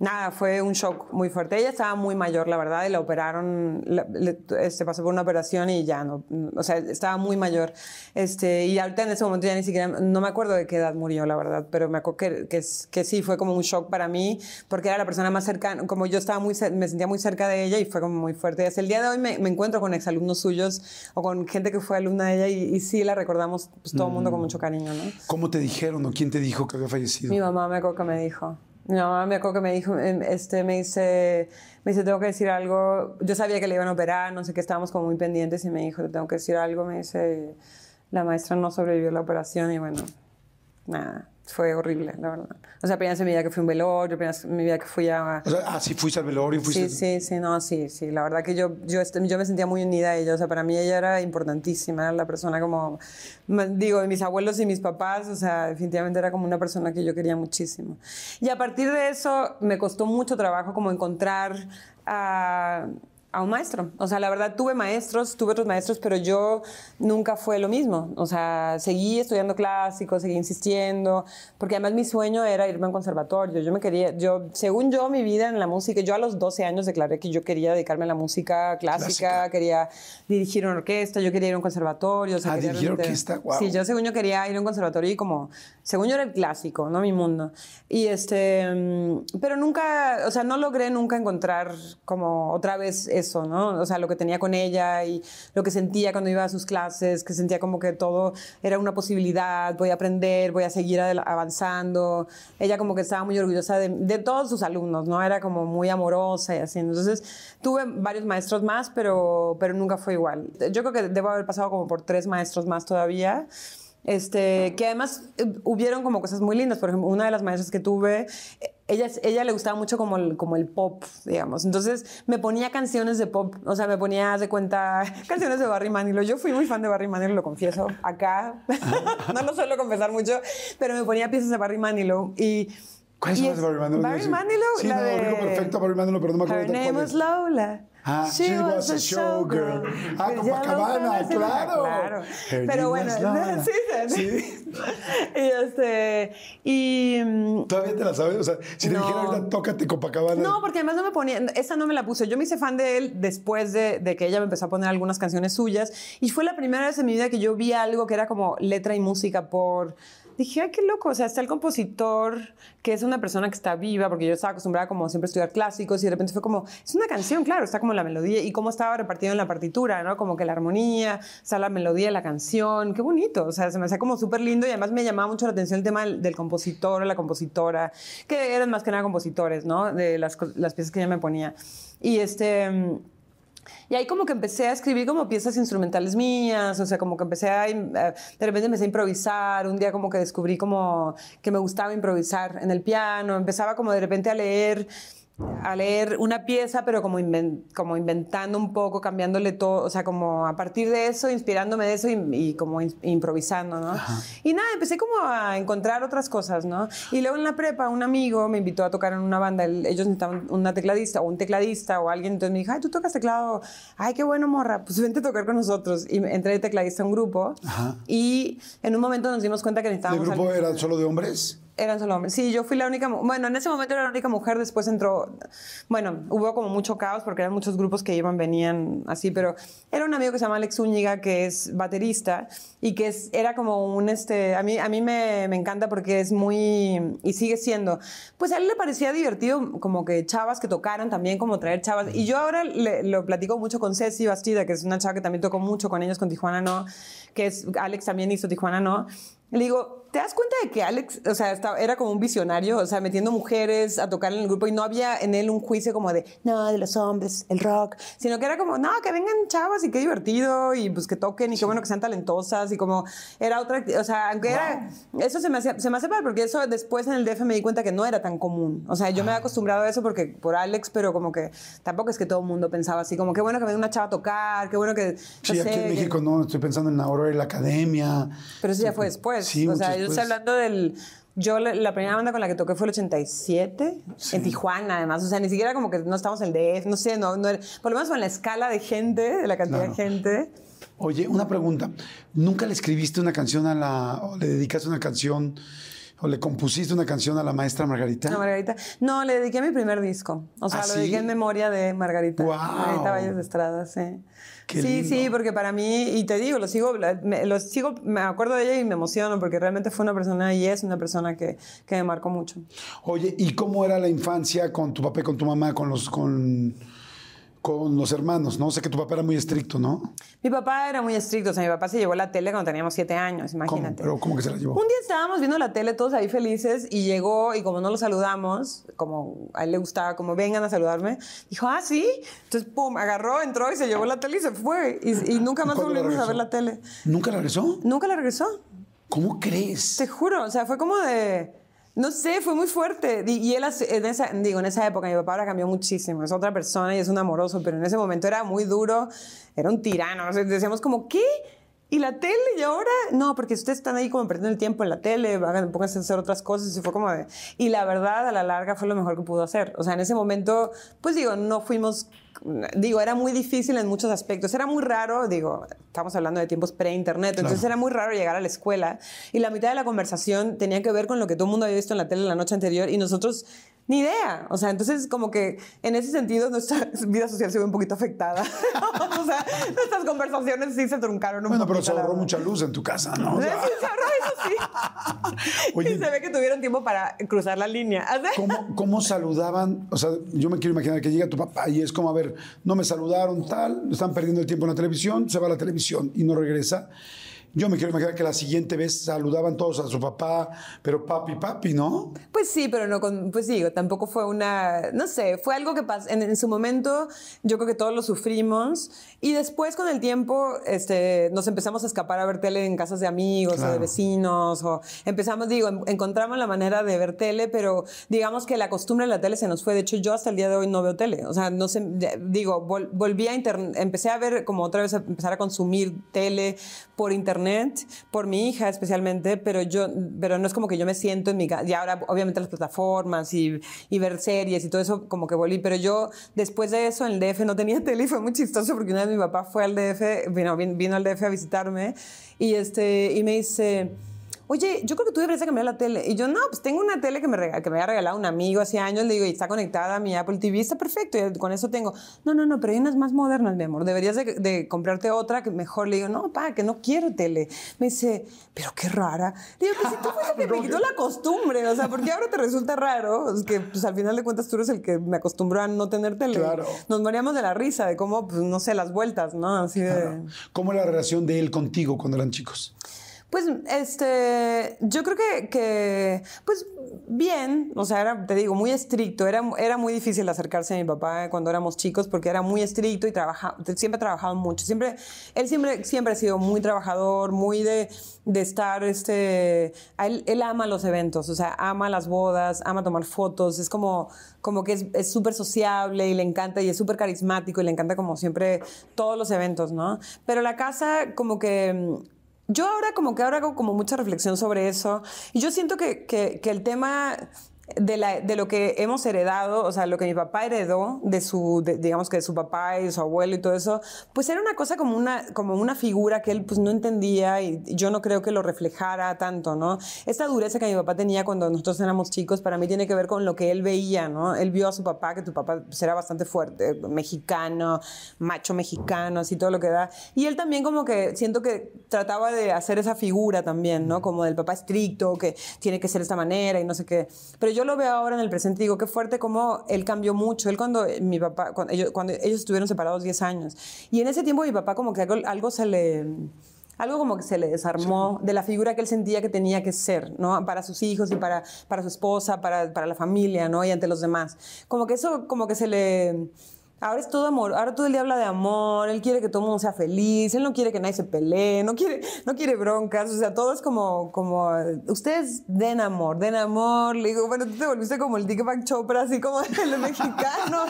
Nada, fue un shock muy fuerte. Ella estaba muy mayor, la verdad, y la operaron, se este, pasó por una operación y ya no, o sea, estaba muy mayor. Este, y ahorita en ese momento ya ni siquiera, no me acuerdo de qué edad murió, la verdad, pero me acuerdo que, que, que sí, fue como un shock para mí, porque era la persona más cercana, como yo estaba muy, me sentía muy cerca de ella y fue como muy fuerte. Y hasta el día de hoy me, me encuentro con exalumnos suyos o con gente que fue alumna de ella y, y sí la recordamos pues, todo el mundo con mm. mucho cariño, ¿no? ¿Cómo te dijeron o quién te dijo que había fallecido? Mi mamá me acuerdo que me dijo. Mamá me acuerdo que me dijo, em, este, me dice, me dice, tengo que decir algo. Yo sabía que le iban a operar, no sé qué, estábamos como muy pendientes y me dijo, tengo que decir algo. Me dice, la maestra no sobrevivió a la operación y bueno, nada fue horrible, la verdad. O sea, en mi vida que fui a un velorio, en mi vida que fui a... O sea, ah, sí, fuiste al velorio, fuiste... Sí, sí, sí, no, sí, sí. La verdad que yo, yo, este, yo me sentía muy unida a ella. O sea, para mí ella era importantísima, era la persona como... Digo, mis abuelos y mis papás, o sea, definitivamente era como una persona que yo quería muchísimo. Y a partir de eso me costó mucho trabajo como encontrar a a un maestro. O sea, la verdad tuve maestros, tuve otros maestros, pero yo nunca fue lo mismo. O sea, seguí estudiando clásicos, seguí insistiendo, porque además mi sueño era irme a un conservatorio. Yo me quería, yo, según yo, mi vida en la música, yo a los 12 años declaré que yo quería dedicarme a la música clásica, quería dirigir una orquesta, yo quería ir a un conservatorio. ah, dirigir orquesta, wow. Sí, yo según yo quería ir a un conservatorio y como, según yo era el clásico, no mi mundo. Y este, mm, pero nunca, o sea, no logré nunca encontrar como otra vez eso, ¿no? O sea, lo que tenía con ella y lo que sentía cuando iba a sus clases, que sentía como que todo era una posibilidad, voy a aprender, voy a seguir avanzando. Ella como que estaba muy orgullosa de, todos sus alumnos, ¿no? Era como muy amorosa y así. Entonces, tuve varios maestros más, pero, pero nunca fue igual. Yo creo que debo haber pasado como por tres maestros más todavía. Este, que además eh, hubieron como cosas muy lindas. Por ejemplo, una de las maestras que tuve, ella, ella le gustaba mucho como el, como el pop, digamos. Entonces me ponía canciones de pop, o sea, me ponía, de cuenta, canciones de Barry Manilow. Yo fui muy fan de Barry Manilow, lo confieso, acá. no lo suelo confesar mucho, pero me ponía piezas de Barry Manilow y... ¿Cuáles son las de Barry Manilow? Barry Manilow, sí, la no, de... perfecto Barry Manilow, pero no me acuerdo Her name was Lola. Ah, she, was, a showgirl. Ah, Copacabana, claro. claro. Pero bueno, sí, sí. y este, y... Mm, ¿Todavía te la sabes? O sea, si te dijera ahorita, tócate Copacabana. No, porque además no me ponía, esa no me la puse. Yo me hice fan de él después de, de que ella me empezó a poner algunas canciones suyas. Y fue la primera vez en mi vida que yo vi algo que era como letra y música por dije, ay, qué loco, o sea, está el compositor, que es una persona que está viva, porque yo estaba acostumbrada como siempre a estudiar clásicos y de repente fue como, es una canción, claro, está como la melodía y cómo estaba repartido en la partitura, ¿no? Como que la armonía, está la melodía de la canción, qué bonito, o sea, se me hacía como súper lindo y además me llamaba mucho la atención el tema del, compositor o la compositora, que eran más que nada compositores, ¿no? De las, las piezas que ella me ponía. Y este... Y ahí como que empecé a escribir como piezas instrumentales mías, o sea, como que empecé a, de repente empecé a improvisar, un día como que descubrí como que me gustaba improvisar en el piano, empezaba como de repente a leer a leer una pieza, pero como, como inventando un poco, cambiándole todo, o sea, como a partir de eso, inspirándome de eso y, como improvisando, ¿no? Y nada, empecé como a encontrar otras cosas, ¿no? Y luego en la prepa un amigo me invitó a tocar en una banda, ellos necesitaban una tecladista o un tecladista o alguien, entonces me dijo, ay, tú tocas teclado, ay, qué bueno, morra, pues vente a tocar con nosotros. Y entré de tecladista a un grupo y en un momento nos dimos cuenta que necesitábamos... ¿El grupo era solo de hombres? Eran solo hombres. Sí, yo fui la única. Bueno, en ese momento era la única mujer. Después entró. Bueno, hubo como mucho caos porque eran muchos grupos que iban, venían así. Pero era un amigo que se llama Alex Zúñiga, que es baterista y que es, era como un. este A mí, a mí me, me encanta porque es muy. Y sigue siendo. Pues a él le parecía divertido como que chavas que tocaran también, como traer chavas. Y yo ahora le, lo platico mucho con Ceci Bastida, que es una chava que también tocó mucho con ellos, con Tijuana No, que es. Alex también hizo Tijuana No. Le digo, ¿te das cuenta de que Alex, o sea, estaba- era como un visionario, o sea, metiendo mujeres a tocar en el grupo y no había en él un juicio como de, no, de los hombres, el rock, sino que era como, no, que vengan chavas y qué divertido y pues que toquen y qué bueno que sean talentosas y como era otra, o sea, aunque era, eso se me hacía, se me hace padre porque eso después en el DF me di cuenta que no era tan común, o sea, yo me había acostumbrado a eso porque por Alex, pero como que tampoco es que todo el mundo pensaba así, como qué bueno que venga una chava a tocar, qué bueno que, no Sí, aquí en que- México no, estoy pensando en Aurora y la Academia. pero eso ya fue después. Sí, o sea, yo después. estoy hablando del. Yo, la, la primera banda con la que toqué fue el 87, en Tijuana, además. O sea, ni siquiera como que no estábamos en el DF, no sé, no, no era- por lo menos en la escala de gente, de la cantidad Claro. de gente. Oye, una pregunta. ¿Nunca le escribiste una canción a la, o le dedicaste una canción, o le compusiste una canción a la maestra Margarita? No, Margarita. No, le dediqué mi primer disco. O sea, ¿Ah, lo sí? dediqué en memoria de Margarita. ¡Guau! Margarita Valles de Estrada, sí. Qué sí, lindo. sí, porque para mí, y te digo, lo sigo, me, lo sigo, me acuerdo de ella y me emociono porque realmente fue una persona y es una persona que, que me marcó mucho. Oye, ¿y cómo era la infancia con tu papá y con tu mamá, con los, con, con los hermanos? No sé que tu papá era muy estricto, ¿no? Mi papá era muy estricto, o sea, mi papá se llevó la tele cuando teníamos siete años, ¿Cómo? imagínate. Pero ¿cómo que se la llevó? Un día estábamos viendo la tele todos ahí felices y llegó y como no lo saludamos, como a él le gustaba, como vengan a saludarme, dijo, ah, sí. Entonces, pum, agarró, entró y se llevó la tele y se fue. Y, y nunca más la volvimos a ver la tele. ¿Nunca la regresó? Nunca la regresó. ¿Cómo crees? Te juro, o sea, fue como de... No sé, fue muy fuerte. Y, él, en esa, digo, en esa época, mi papá ahora cambió muchísimo. Es otra persona y es un amoroso, pero en ese momento era muy duro, era un tirano. O sea, decíamos como, ¿qué? ¿Y la tele? ¿Y ahora? No, porque ustedes están ahí como perdiendo el tiempo en la tele, pónganse a hacer otras cosas. Y fue como de... Y la verdad, a la larga, fue lo mejor que pudo hacer. O sea, en ese momento, pues digo, no fuimos... Digo, era muy difícil en muchos aspectos. Era muy raro, digo, estamos hablando de tiempos pre-internet, entonces era muy raro llegar a la escuela y la mitad de la conversación tenía que ver con lo que todo el mundo había visto en la tele la noche anterior y nosotros ni idea. O sea, entonces como que en ese sentido nuestra vida social se ve un poquito afectada. o sea, nuestras conversaciones sí se truncaron un Bueno, pero poquito. se la ahorró verdad. mucha luz en tu casa, ¿no? O Sí, sea, se ahorró, eso sí. Oye. y se ve que tuvieron tiempo para cruzar la línea. ¿Cómo, ¿Cómo saludaban? O sea, yo me quiero imaginar que llega tu papá y es como, a ver, no me saludaron, tal, están perdiendo el tiempo en la televisión, se va a la televisión y no regresa. Yo me quiero imaginar que la siguiente vez saludaban todos a su papá, pero papi, papi, ¿no? Pues sí, pero no con, pues digo, tampoco fue una, no sé, fue algo que pasó, en, en su momento yo creo que todos lo sufrimos y después con el tiempo este, nos empezamos a escapar a ver tele en casas de amigos o de Claro. vecinos o empezamos, digo, en- encontramos la manera de ver tele, pero digamos que la costumbre de la tele se nos fue, de hecho yo hasta el día de hoy no veo tele, o sea, no sé, digo, vol- volví a internet, empecé a ver como otra vez, a empezar a consumir tele por internet, por mi hija especialmente, pero yo, pero no es como que yo me siento en mi casa, y ahora obviamente las plataformas y, y ver series y todo eso como que volví, pero yo después de eso en el DF no tenía tele y fue muy chistoso porque una vez mi papá fue al DF, vino, vin- vino al DF a visitarme y, este, y me dice oye, yo creo que tú deberías de cambiar la tele. Y yo, no, pues tengo una tele que me, rega- que me había regalado un amigo hace años, le digo, y está conectada a mi Apple TV, está perfecto, y con eso tengo. No, no, no, pero hay unas más modernas, mi amor, deberías de, de comprarte otra que mejor. Le digo, no, pa, que no quiero tele. Me dice, pero qué rara. Le digo, pues si tú fuiste el que me quitó la costumbre, o sea, ¿por qué ahora te resulta raro? Es que, pues al final de cuentas tú eres el que me acostumbró a no tener tele. Claro. Nos moríamos de la risa, de cómo, pues no sé, las vueltas, ¿no? Así de... ¿Cómo era la relación de él contigo cuando eran chicos? Pues, este, yo creo que, pues, bien, o sea, era, te digo, muy estricto, era, era muy difícil acercarse a mi papá cuando éramos chicos porque era muy estricto y trabaja, siempre ha trabajado mucho, siempre, él siempre, siempre ha sido muy trabajador, muy de, de estar, este, él, él ama los eventos, o sea, ama las bodas, ama tomar fotos, es como, como que es súper sociable y le encanta y es súper carismático y le encanta como siempre todos los eventos, ¿no? Pero la casa como que... yo ahora como que ahora hago como mucha reflexión sobre eso y yo siento que, que- que el tema de, lo que hemos heredado, o sea, lo que mi papá heredó de su, de- digamos que de su papá y de su abuelo y todo eso, pues era una cosa como una, como una figura que él pues no entendía y yo no creo que lo reflejara tanto, ¿no? Esta dureza que mi papá tenía cuando nosotros éramos chicos, para mí tiene que ver con lo que él veía, ¿no? Él vio a su papá, que tu papá pues, era bastante fuerte, mexicano, macho mexicano, así todo lo que da. Y él también como que siento que trataba de hacer esa figura también, ¿no? Como del papá estricto, que tiene que ser esta manera y no sé qué. Pero yo lo veo ahora en el presente digo, qué fuerte como él cambió mucho. Él cuando eh, mi papá, cuando ellos, cuando ellos estuvieron separados 10 años. Y en ese tiempo mi papá como que algo, algo se le algo como que se le desarmó de la figura que él sentía que tenía que ser, ¿no? Para sus hijos y para, para su esposa, para, para la familia, ¿no? Y ante los demás. Como que eso, como que se le Ahora es todo amor, ahora todo el día habla de amor, él quiere que todo el mundo sea feliz, él no quiere que nadie se pelee, no quiere, no quiere broncas, o sea, todo es como, como, ustedes den amor, den amor, le digo, bueno, tú te volviste como el Deepak Chopra, así como el mexicano,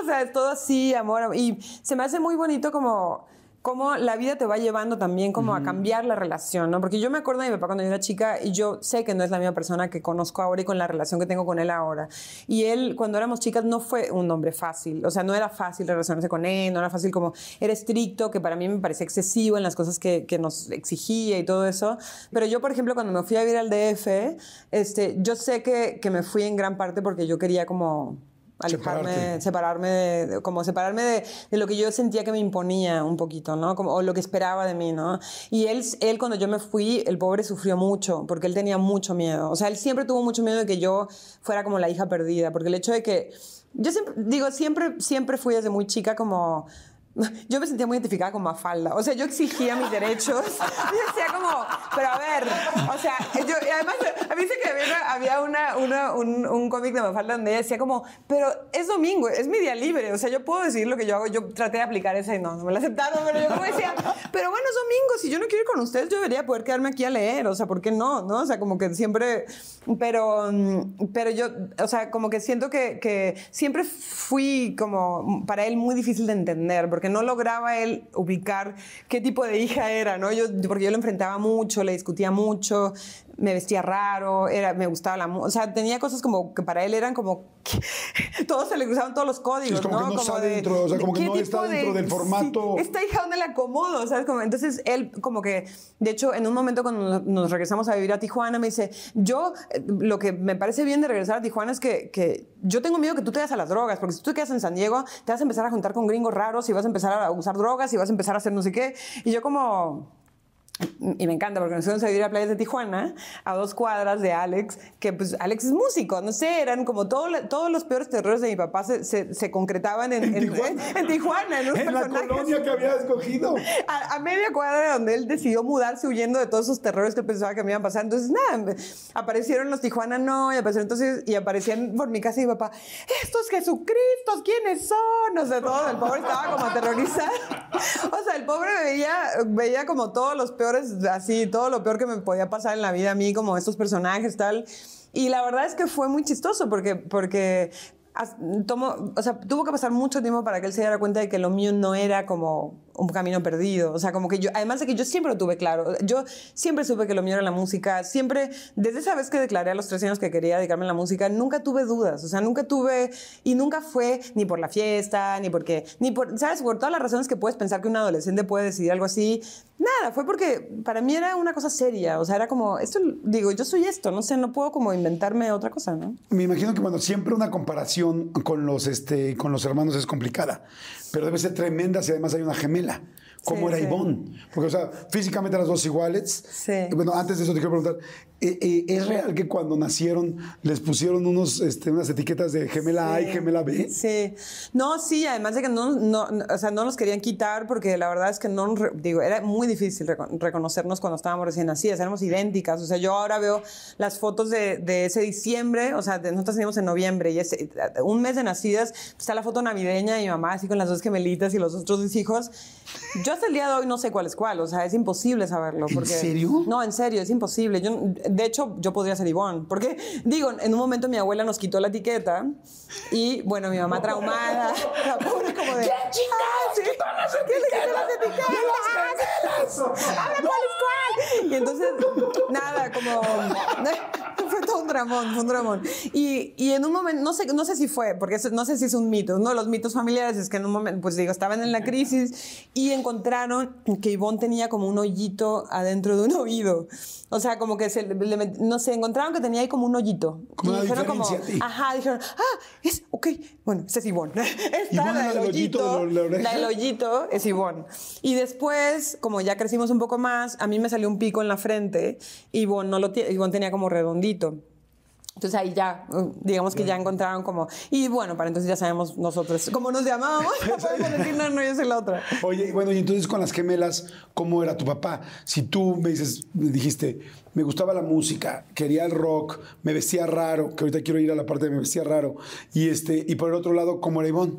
o sea, es todo así, amor, y se me hace muy bonito como cómo la vida te va llevando también como a cambiar la relación, ¿no? Porque yo me acuerdo de mi papá cuando yo era chica y yo sé que no es la misma persona que conozco ahora y con la relación que tengo con él ahora. Y él, cuando éramos chicas, no fue un hombre fácil, o sea, no era fácil relacionarse con él, no era fácil como, era estricto, que para mí me parecía excesivo en las cosas que, que nos exigía y todo eso. Pero yo, por ejemplo, cuando me fui a vivir al DF, este, yo sé que, que me fui en gran parte porque yo quería como alejarme, separarme, de, como separarme de, de, lo que yo sentía que me imponía un poquito, ¿no? Como, o lo que esperaba de mí, ¿no? Y él, él, cuando yo me fui, el pobre sufrió mucho, porque él tenía mucho miedo. O sea, él siempre tuvo mucho miedo de que yo fuera como la hija perdida, porque el hecho de que, yo siempre, digo, siempre, siempre fui desde muy chica como yo me sentía muy identificada con Mafalda. O sea, yo exigía mis derechos. Y decía como, pero a ver, o sea, yo, y además, a mí se que había, había una, una, un, un cómic de Mafalda donde ella decía como, pero es domingo, es mi día libre. O sea, yo puedo decir lo que yo hago. Yo traté de aplicar esa y no, no me la aceptaron. Pero yo como decía, pero bueno, es domingo. Si yo no quiero ir con ustedes, yo debería poder quedarme aquí a leer. O sea, ¿por qué no? ¿No? O sea, como que siempre, pero, pero yo, o sea, como que siento que, que siempre fui como, para él, muy difícil de entender. Porque no lograba él ubicar qué tipo de hija era, ¿no? Yo, porque yo lo enfrentaba mucho, le discutía mucho, me vestía raro, era, me gustaba la música, o sea, tenía cosas como que para él eran como, que, todos se le cruzaban todos los códigos, como ¿no? Que no está dentro, o sea, como que no está dentro del formato. esta hija, ¿dónde la acomodo? ¿Sabes? Como, entonces él como que, de hecho, en un momento cuando nos regresamos a vivir a Tijuana, me dice, yo, eh, lo que me parece bien de regresar a Tijuana es que, que yo tengo miedo que tú te vayas a las drogas, porque si tú te quedas en San Diego, te vas a empezar a juntar con gringos raros y vas a empezar a usar drogas y vas a empezar a hacer no sé qué. Y yo como y me encanta porque nos fuimos a vivir a playas de Tijuana, a dos cuadras de Alex, que pues Alex es músico, no sé, eran como todo, todos los peores terrores de mi papá se, se, concretaban en, en, Tijuana, en, Tijuana, en, la colonia que había escogido. A, media cuadra donde él decidió mudarse huyendo de todos esos terrores que pensaba que me iban a pasar. Entonces, nada, aparecieron los Tijuana, no, y aparecieron entonces, y aparecían por mi casa y mi papá, estos Jesucristos, ¿quiénes son? O sea, todo, el pobre estaba como aterrorizado. O sea, el pobre veía, veía como todos los peores así, todo lo peor que me podía pasar en la vida a mí, como estos personajes, tal. Y la verdad es que fue muy chistoso porque, porque o sea, tuvo que pasar mucho tiempo para que él se diera cuenta de que lo mío no era como un camino perdido. O sea, como que yo, además de que yo siempre lo tuve claro, yo siempre supe que lo mío era la música, siempre, desde esa vez que declaré a los tres años que quería dedicarme a la música, nunca tuve dudas, o sea, nunca tuve, y nunca fue ni por la fiesta, ni porque, ni por, ¿sabes? Por todas las razones que puedes pensar que un adolescente puede decidir algo así, nada, fue porque para mí era una cosa seria, o sea, era como, esto, digo, yo soy esto, no sé, no puedo como inventarme otra cosa, ¿no? Me imagino que, bueno, siempre una comparación con los, este, con los hermanos es complicada, pero debe ser tremenda si además hay una gemela como era Ivonne. Porque, o sea, físicamente las dos iguales. Sí. Bueno, antes de eso te quiero preguntar, eh, eh, ¿Es real que cuando nacieron les pusieron unos, este, unas etiquetas de gemela A y gemela B? Sí. No, sí, además de que no, no, o sea, no nos querían quitar porque la verdad es que no, digo, era muy difícil reconocernos cuando estábamos recién nacidas, éramos idénticas. O sea, yo ahora veo las fotos de, de ese diciembre, o sea, nosotros teníamos en noviembre y ese, un mes de nacidas, está la foto navideña y mi mamá así con las dos gemelitas y los otros dos hijos. Yo hasta el día de hoy no sé cuál es cuál, o sea, es imposible saberlo. Porque, ¿En serio? No, en serio, es imposible. Yo, de hecho, yo podría ser Ivonne, porque, digo, en un momento mi abuela nos quitó la etiqueta y, bueno, mi mamá traumada, la pobre como de... ¿Qué chingados? sí, quitó las etiquetas? las etiquetas? ¡Ahora cuál es cuál! Y entonces, nada, como... fue todo un dramón, fue un dramón. Y, y en un momento, no sé, no sé si fue, porque no sé si es un mito, uno de los mitos familiares es que en un momento, pues digo, estaban en la crisis y encontraron que Ivonne tenía como un hoyito adentro de un oído. O sea, como que se le, no sé, encontraron que tenía ahí como un hoyito. Como y dijeron como, ajá, dijeron, ah, es, ok, bueno, ese es Ivonne. Esta, la del hoyito, de la, la del hoyito es Ivonne. Y después, como ya crecimos un poco más, a mí me salió un pico en la frente y Ivonne, no lo Ivonne tenía como redondito. Entonces ahí ya, digamos que ya encontraron como, y bueno, para entonces ya sabemos nosotros cómo nos llamábamos, podemos decir, no, no, yo soy la otra. Oye, bueno, y entonces con las gemelas, ¿cómo era tu papá? Si tú me dices, me dijiste, me gustaba la música, quería el rock, me vestía raro, que ahorita quiero ir a la parte de me vestía raro, y, este, y por el otro lado, ¿cómo era Ivonne?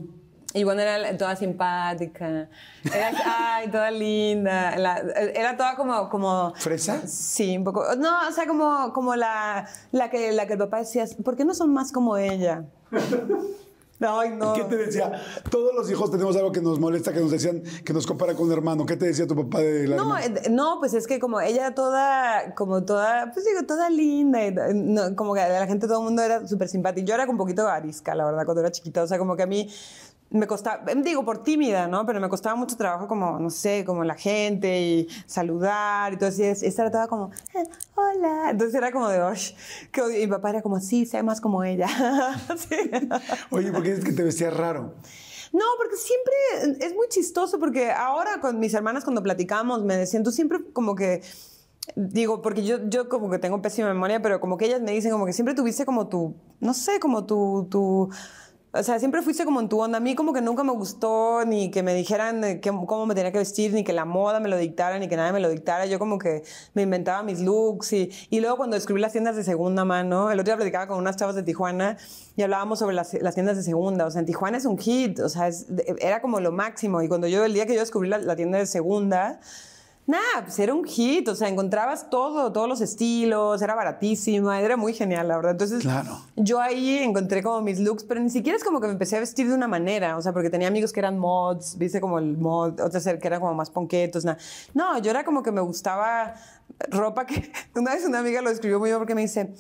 Ivonne era toda simpática, era ay, toda linda, la- era toda como, como... ¿Fresa? Sí, un poco. No, o sea, como, como la, la, que, la que el papá decía, ¿por qué no son más como ella? Ay, no. ¿Qué te decía? Todos los hijos tenemos algo que nos molesta, que nos decían, que nos compara con un hermano. ¿Qué te decía tu papá de la No, eh, no, pues es que como ella toda, como toda, pues digo, toda linda, y, no, como que la gente, todo el mundo era súper simpático. Yo era un poquito arisca, la verdad, cuando era chiquita, o sea, como que a mí me costaba, em, digo, por tímida, ¿no? Pero me costaba mucho trabajo como, no sé, como la gente y saludar y todo así. es- Esta era toda como, "Eh, hola. Entonces era como de, "Osh", que odio". y mi papá era como, sí, sé más como ella. Sí. Oye, ¿por qué dices que te vestías raro? No, porque siempre es muy chistoso, porque ahora con mis hermanas cuando platicamos me decían, tú siempre como que, digo, porque yo, yo como que tengo pésima memoria, pero como que ellas me dicen como que siempre tuviste como tu, no sé, como tu... tu o sea, siempre fuiste como en tu onda. A mí como que nunca me gustó ni que me dijeran eh, qué- cómo me tenía que vestir, ni que la moda me lo dictara, ni que nadie me lo dictara. Yo como que me inventaba mis looks y, y luego cuando descubrí las tiendas de segunda mano, el otro día platicaba con unas chavas de Tijuana y hablábamos sobre las, las tiendas de segunda. O sea, en Tijuana es un hit, o sea, es- era como lo máximo. Y cuando yo, el día que yo descubrí la, la tienda de segunda, Nada, pues era un hit, o sea, encontrabas todo, todos los estilos, era baratísima, era muy genial, la verdad. Entonces, Claro. yo ahí encontré como mis looks, pero ni siquiera es como que me empecé a vestir de una manera, o sea, porque tenía amigos que eran mods, viste como el mod, otros que eran como más ponquetos, nada. No, yo era como que me gustaba ropa que una vez una amiga lo escribió muy bien porque me dice,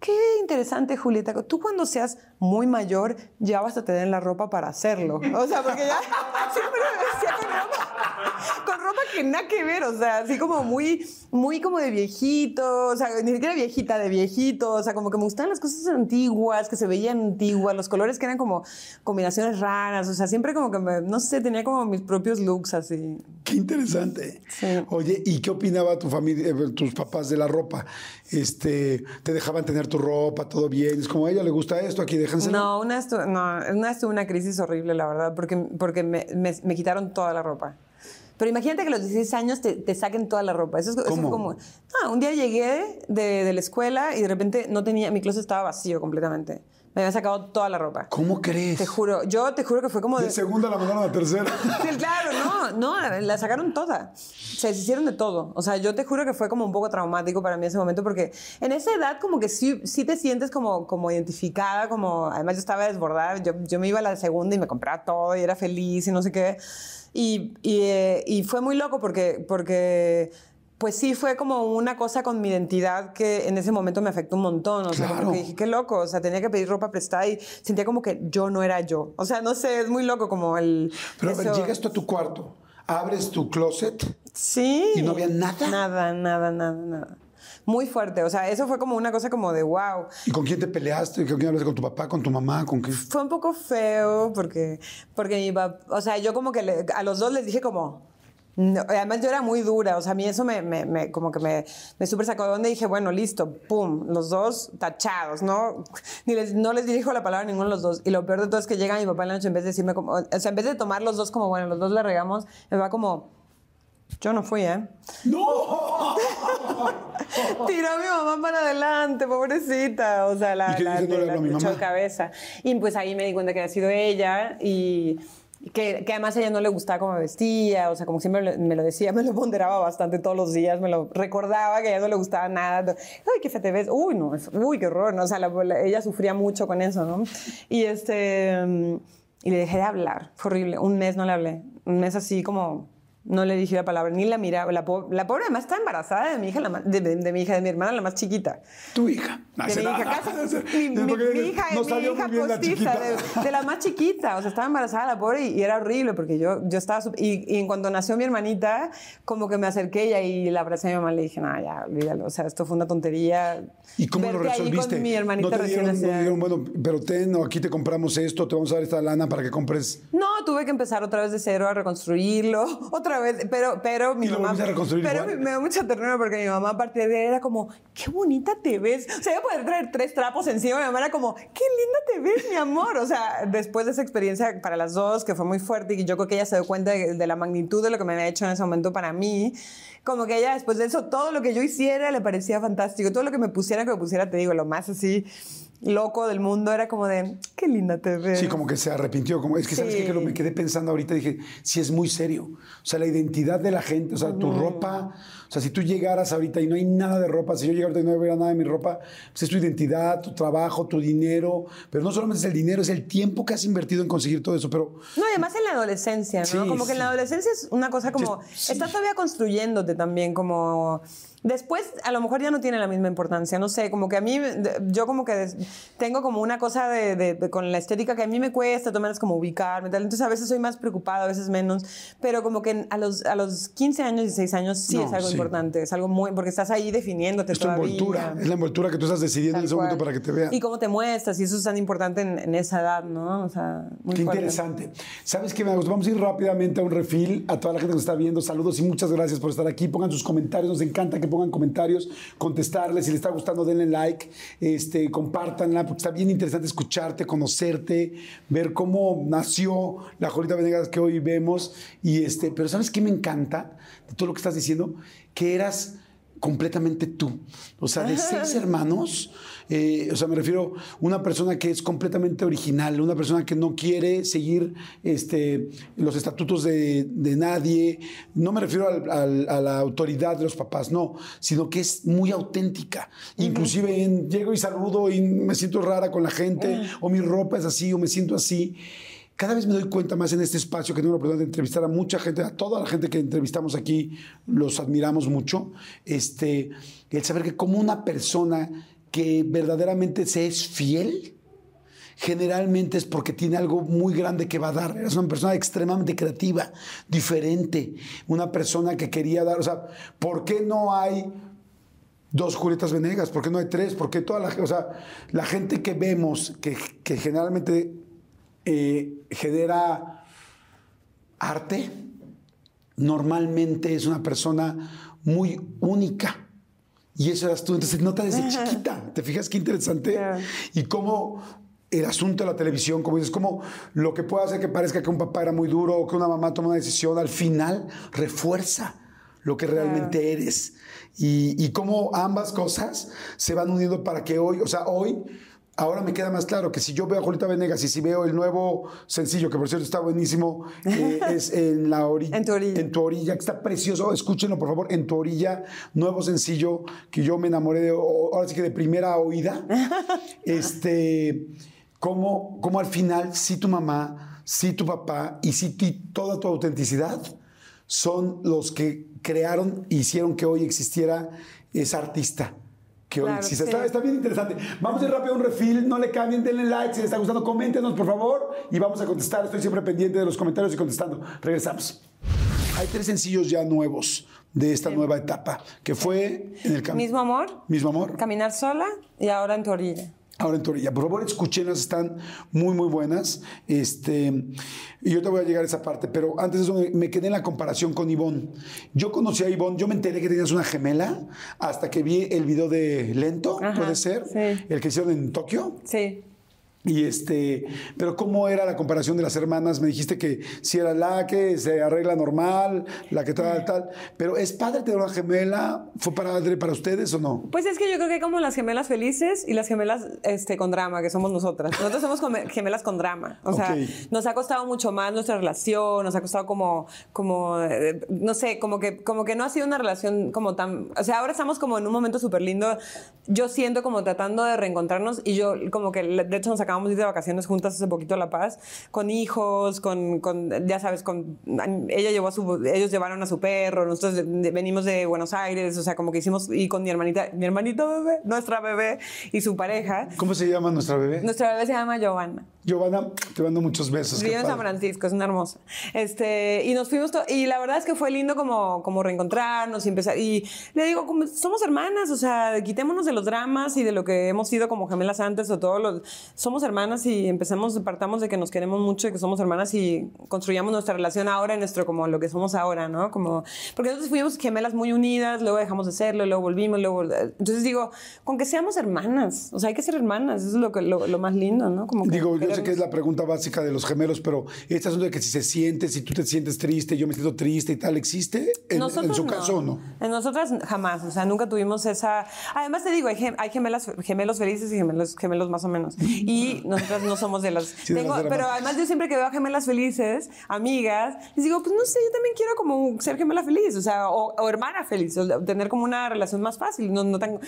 qué interesante, Julieta, tú cuando seas muy mayor ya vas a tener la ropa para hacerlo. O sea, porque ya siempre me vestía con ropa, con ropa que nada que ver, o sea, así como muy, muy como de viejito, o sea, ni siquiera viejita, de viejito, o sea, como que me gustaban las cosas antiguas, que se veían antiguas, los colores que eran como combinaciones raras, o sea, siempre como que, me, no sé, tenía como mis propios looks así. Qué interesante. Sí. Oye, ¿y qué opinaba tu familia, eh, tus papás de la ropa? Este, ¿Te dejaban tener tu ropa, todo bien? Es como a ella le gusta esto, aquí déjenselo. No, una vez, tu- no, una tuve una crisis horrible, la verdad, porque, porque me, me- me quitaron toda la ropa. Pero imagínate que a los 16 años te, te saquen toda la ropa. Eso es, eso es ¿Cómo? como... Un día llegué de, de la escuela y de repente no tenía... Mi closet estaba vacío completamente. Me habían sacado toda la ropa. ¿Cómo crees? Te juro. Yo te juro que fue como De de... segunda la mandaron a tercera. Sí, claro, no, no, la sacaron toda. Se deshicieron de todo. O sea, yo te juro que fue como un poco traumático para mí ese momento porque en esa edad como que sí, sí te sientes como, como identificada, como además yo estaba desbordada, yo, yo me iba a la segunda y me compraba todo y era feliz y no sé qué. Y, y, eh, y fue muy loco porque, porque pues sí fue como una cosa con mi identidad que en ese momento me afectó un montón. O sea, como Claro. que dije, qué loco. O sea, tenía que pedir ropa prestada y sentía como que yo no era yo. O sea, no sé, es muy loco como el... Pero eso- llegas tú a tu cuarto, abres tu closet. Sí. ¿Y no había nada? Nada, nada, nada, nada. Muy fuerte. O sea, eso fue como una cosa como de wow. ¿Y con quién te peleaste? ¿Con quién hablaste? ¿Con tu papá? ¿Con tu mamá? ¿Con qué? Fue un poco feo porque, porque mi papá, o sea, yo como que le- a los dos les dije como, no, además yo era muy dura, o sea, a mí eso me, me- me- como que me, me súper sacó de y dije, bueno, listo, pum, los dos tachados, ¿no? Ni les, no les dirijo la palabra a ninguno de los dos. Y lo peor de todo es que llega mi papá en la noche en vez de decirme como, o sea, en vez de tomar los dos como, bueno, los dos le regamos, me va como, yo no fui, ¿eh? ¡No! Tiró a mi mamá para adelante, pobrecita. O sea, la, ¿Y qué la, la- habló a mi le echó mamá. de cabeza. Y pues ahí me di cuenta que había sido ella y que, además a ella no le gustaba cómo me vestía. O sea, como siempre me lo decía, me lo ponderaba bastante todos los días, me lo recordaba que a ella no le gustaba nada. Uy, qué fe te ves. Uy, no, uy, qué horror. ¿no? O sea, la- la- ella sufría mucho con eso, ¿no? Y este. mm, Y le dejé de hablar. Fue horrible. Un mes no le hablé. Un mes así como. No le dije la palabra, ni la miraba. La, po- la pobre además está embarazada de mi hija, la de, de- de mi hija, de mi hermana, la más chiquita. Tu hija. No, De mi hija, casi. Mi, mi- Porque mi hija, no mi hija la postiza, de, de la más chiquita. O sea, estaba embarazada la pobre y, y era horrible porque yo, yo estaba... Y, y en cuanto nació mi hermanita, como que me acerqué y ahí la abracé a mi mamá y le dije, no, ya, olvídalo. O sea, esto fue una tontería. ¿Y cómo lo Verte ahí resolviste? con mi hermanita no te recién dieron, no dijeron, bueno, pero ten, o aquí te compramos esto, te vamos a dar esta lana para que compres. No, tuve que empezar otra vez de cero a reconstruirlo, otra pero, pero mi ¿Y lo mamá. a reconstruir pero igual? me da mucha ternura porque mi mamá, aparte de era como, qué bonita te ves. O sea, yo poder traer tres trapos encima, mi mamá era como, qué linda te ves, mi amor. O sea, después de esa experiencia para las dos, que fue muy fuerte y yo creo que ella se dio cuenta de, de la magnitud de lo que me había hecho en ese momento para mí, como que ella después de eso, todo lo que yo hiciera le parecía fantástico. Todo lo que me pusiera, que me pusiera, te digo, lo más así loco del mundo era como de, qué linda te ves. Sí, como que se arrepintió. Como, es que, ¿sabes Sí. qué? Que lo me quedé pensando ahorita. Dije, sí, es muy serio. O sea, la identidad de la gente, o sea, tu ropa. O sea, si tú llegaras ahorita y no hay nada de ropa, si yo llegara ahorita y no hubiera nada de mi ropa, pues es tu identidad, tu trabajo, tu dinero. Pero no solamente es el dinero, es el tiempo que has invertido en conseguir todo eso. Pero No, además en la adolescencia, ¿no? Sí, como que en la adolescencia es una cosa como... Estás todavía construyéndote también, como... Después, a lo mejor ya no tiene la misma importancia, no sé, como que a mí, yo como que tengo como una cosa de, de- de- con la estética que a mí me cuesta, tomar es como ubicarme, tal. entonces a veces soy más preocupada, a veces menos, pero como que a los, a los 15 años, 16 años sí No, es algo sí. importante, es algo muy, porque estás ahí definiéndote es tu todavía. envoltura. Es la envoltura que tú estás decidiendo en Tal ese momento cual. para que te vean. Y cómo te muestras, y eso es tan importante en, en esa edad, ¿no? O sea, muy Qué fuerte. interesante. ¿Sabes qué me gusta? Vamos a ir rápidamente a un refil. A toda la gente que nos está viendo, saludos y muchas gracias por estar aquí. Pongan sus comentarios, nos encanta que pongan comentarios, contestarles. Si les está gustando, denle like, este, compártanla, porque está bien interesante escucharte, conocerte, ver cómo nació la Jolita Venegas que hoy vemos. Y este, pero ¿sabes qué me encanta de todo lo que estás diciendo? Que eras completamente tú. O sea, de seis hermanos, eh, o sea, me refiero a una persona que es completamente original, una persona que no quiere seguir este, los estatutos de, de nadie. No me refiero al- al- a la autoridad de los papás, no, sino que es muy auténtica. Inclusive en, llego y saludo y me siento rara con la gente, o mi ropa es así, o me siento así. Cada vez me doy cuenta más en este espacio que tengo la oportunidad de entrevistar a mucha gente, a toda la gente que entrevistamos aquí, los admiramos mucho. Este, el saber que como una persona que verdaderamente se es fiel, generalmente es porque tiene algo muy grande que va a dar. Es una persona extremadamente creativa, diferente, una persona que quería dar, o sea, ¿por qué no hay dos Julietas Venegas? ¿Por qué no hay tres? ¿Por qué toda la, o sea, la gente que vemos que, que generalmente eh, genera arte, normalmente es una persona muy única. Y eso eras tú. Entonces se nota desde chiquita. ¿Te fijas qué interesante? Y cómo el asunto de la televisión, como dices, como lo que puede hacer que parezca que un papá era muy duro o que una mamá toma una decisión, al final refuerza lo que realmente eres. Y, y cómo ambas cosas se van uniendo para que hoy, o sea, hoy, ahora me queda más claro que si yo veo a Julita Venegas y si veo el nuevo sencillo, que por cierto está buenísimo, eh, es en la orilla. En tu orilla. En tu orilla, que está precioso. Escúchenlo, por favor, en tu orilla, nuevo sencillo que yo me enamoré de, ahora sí que de primera oída. este, como, como al final, sí tu mamá, sí tu papá y sí ti- toda tu autenticidad son los que crearon e hicieron que hoy existiera esa artista que hoy Claro, existe. sí. Está, está bien interesante. Vamos a ir rápido a un refil, no le cambien, denle like, si les está gustando, coméntenos por favor y vamos a contestar. Estoy siempre pendiente de los comentarios y contestando. Regresamos. Hay tres sencillos ya nuevos de esta nueva etapa, que fue en el camino. Mismo amor, Mismo amor. caminar sola y ahora en tu orilla. Ahora en tu orilla. Por favor, escúchenlas, están muy, muy buenas. Este, y yo te voy a llegar a esa parte, pero antes de eso me- me quedé en la comparación con Ivonne. Yo conocí a Ivonne, yo me enteré que tenías una gemela hasta que vi el video de Lento, Ajá, puede ser, sí. el que hicieron en Tokio. Sí. Y este, pero ¿cómo era la comparación de las hermanas? Me dijiste que si era la que se arregla normal, la que tal, tal. Pero ¿es padre tener una gemela? ¿Fue padre para ustedes o no? Pues es que yo creo que hay como las gemelas felices y las gemelas este, con drama, que somos nosotras. Nosotros somos gemelas con drama. O sea, nos ha costado mucho más nuestra relación, nos ha costado como, como eh, no sé, como que, como que no ha sido una relación como tan... O sea, ahora estamos como en un momento súper lindo. Yo siento como tratando de reencontrarnos y yo como que, de hecho, nos acabamos de ir de vacaciones juntas hace poquito a La Paz, con hijos, con, con ya sabes, con... Ella llevó a su... Ellos llevaron a su perro, nosotros de- de- venimos de Buenos Aires, o sea, como que hicimos... Y con mi hermanita, mi hermanito bebé, nuestra bebé y su pareja. ¿Cómo se llama nuestra bebé? Nuestra bebé se llama Giovanna. Giovanna, te mando muchos besos. Vive en San. Francisco, es una hermosa. Este, y nos fuimos, y la verdad es que fue lindo como, como reencontrarnos y empezar. Y le digo, como somos hermanas, o sea, quitémonos de los dramas y de lo que hemos sido como gemelas antes o todos los. Somos somos hermanas y empecemos, partamos de que nos queremos mucho y que somos hermanas y construyamos nuestra relación ahora en nuestro, como lo que somos ahora, ¿no? Como, porque nosotros fuimos gemelas muy unidas, luego dejamos de serlo, luego volvimos, luego... Entonces digo, con que seamos hermanas, o sea, hay que ser hermanas, eso es lo, que, lo, más lindo, ¿no? Como digo, yo sé que es la pregunta básica de los gemelos, pero este asunto de que si se siente, si tú te sientes triste, yo me siento triste y tal, ¿existe? En, en su caso, ¿no? En nosotras jamás, o sea, nunca tuvimos esa... Además te digo, hay, gemelas, gemelos felices y gemelos, gemelos más o menos. Y nosotras no somos de las... pero además yo siempre que veo a gemelas felices, amigas, les digo, pues no sé, yo también quiero como ser gemela feliz, o sea, o, hermana feliz, o tener como una relación más fácil, no, no tan,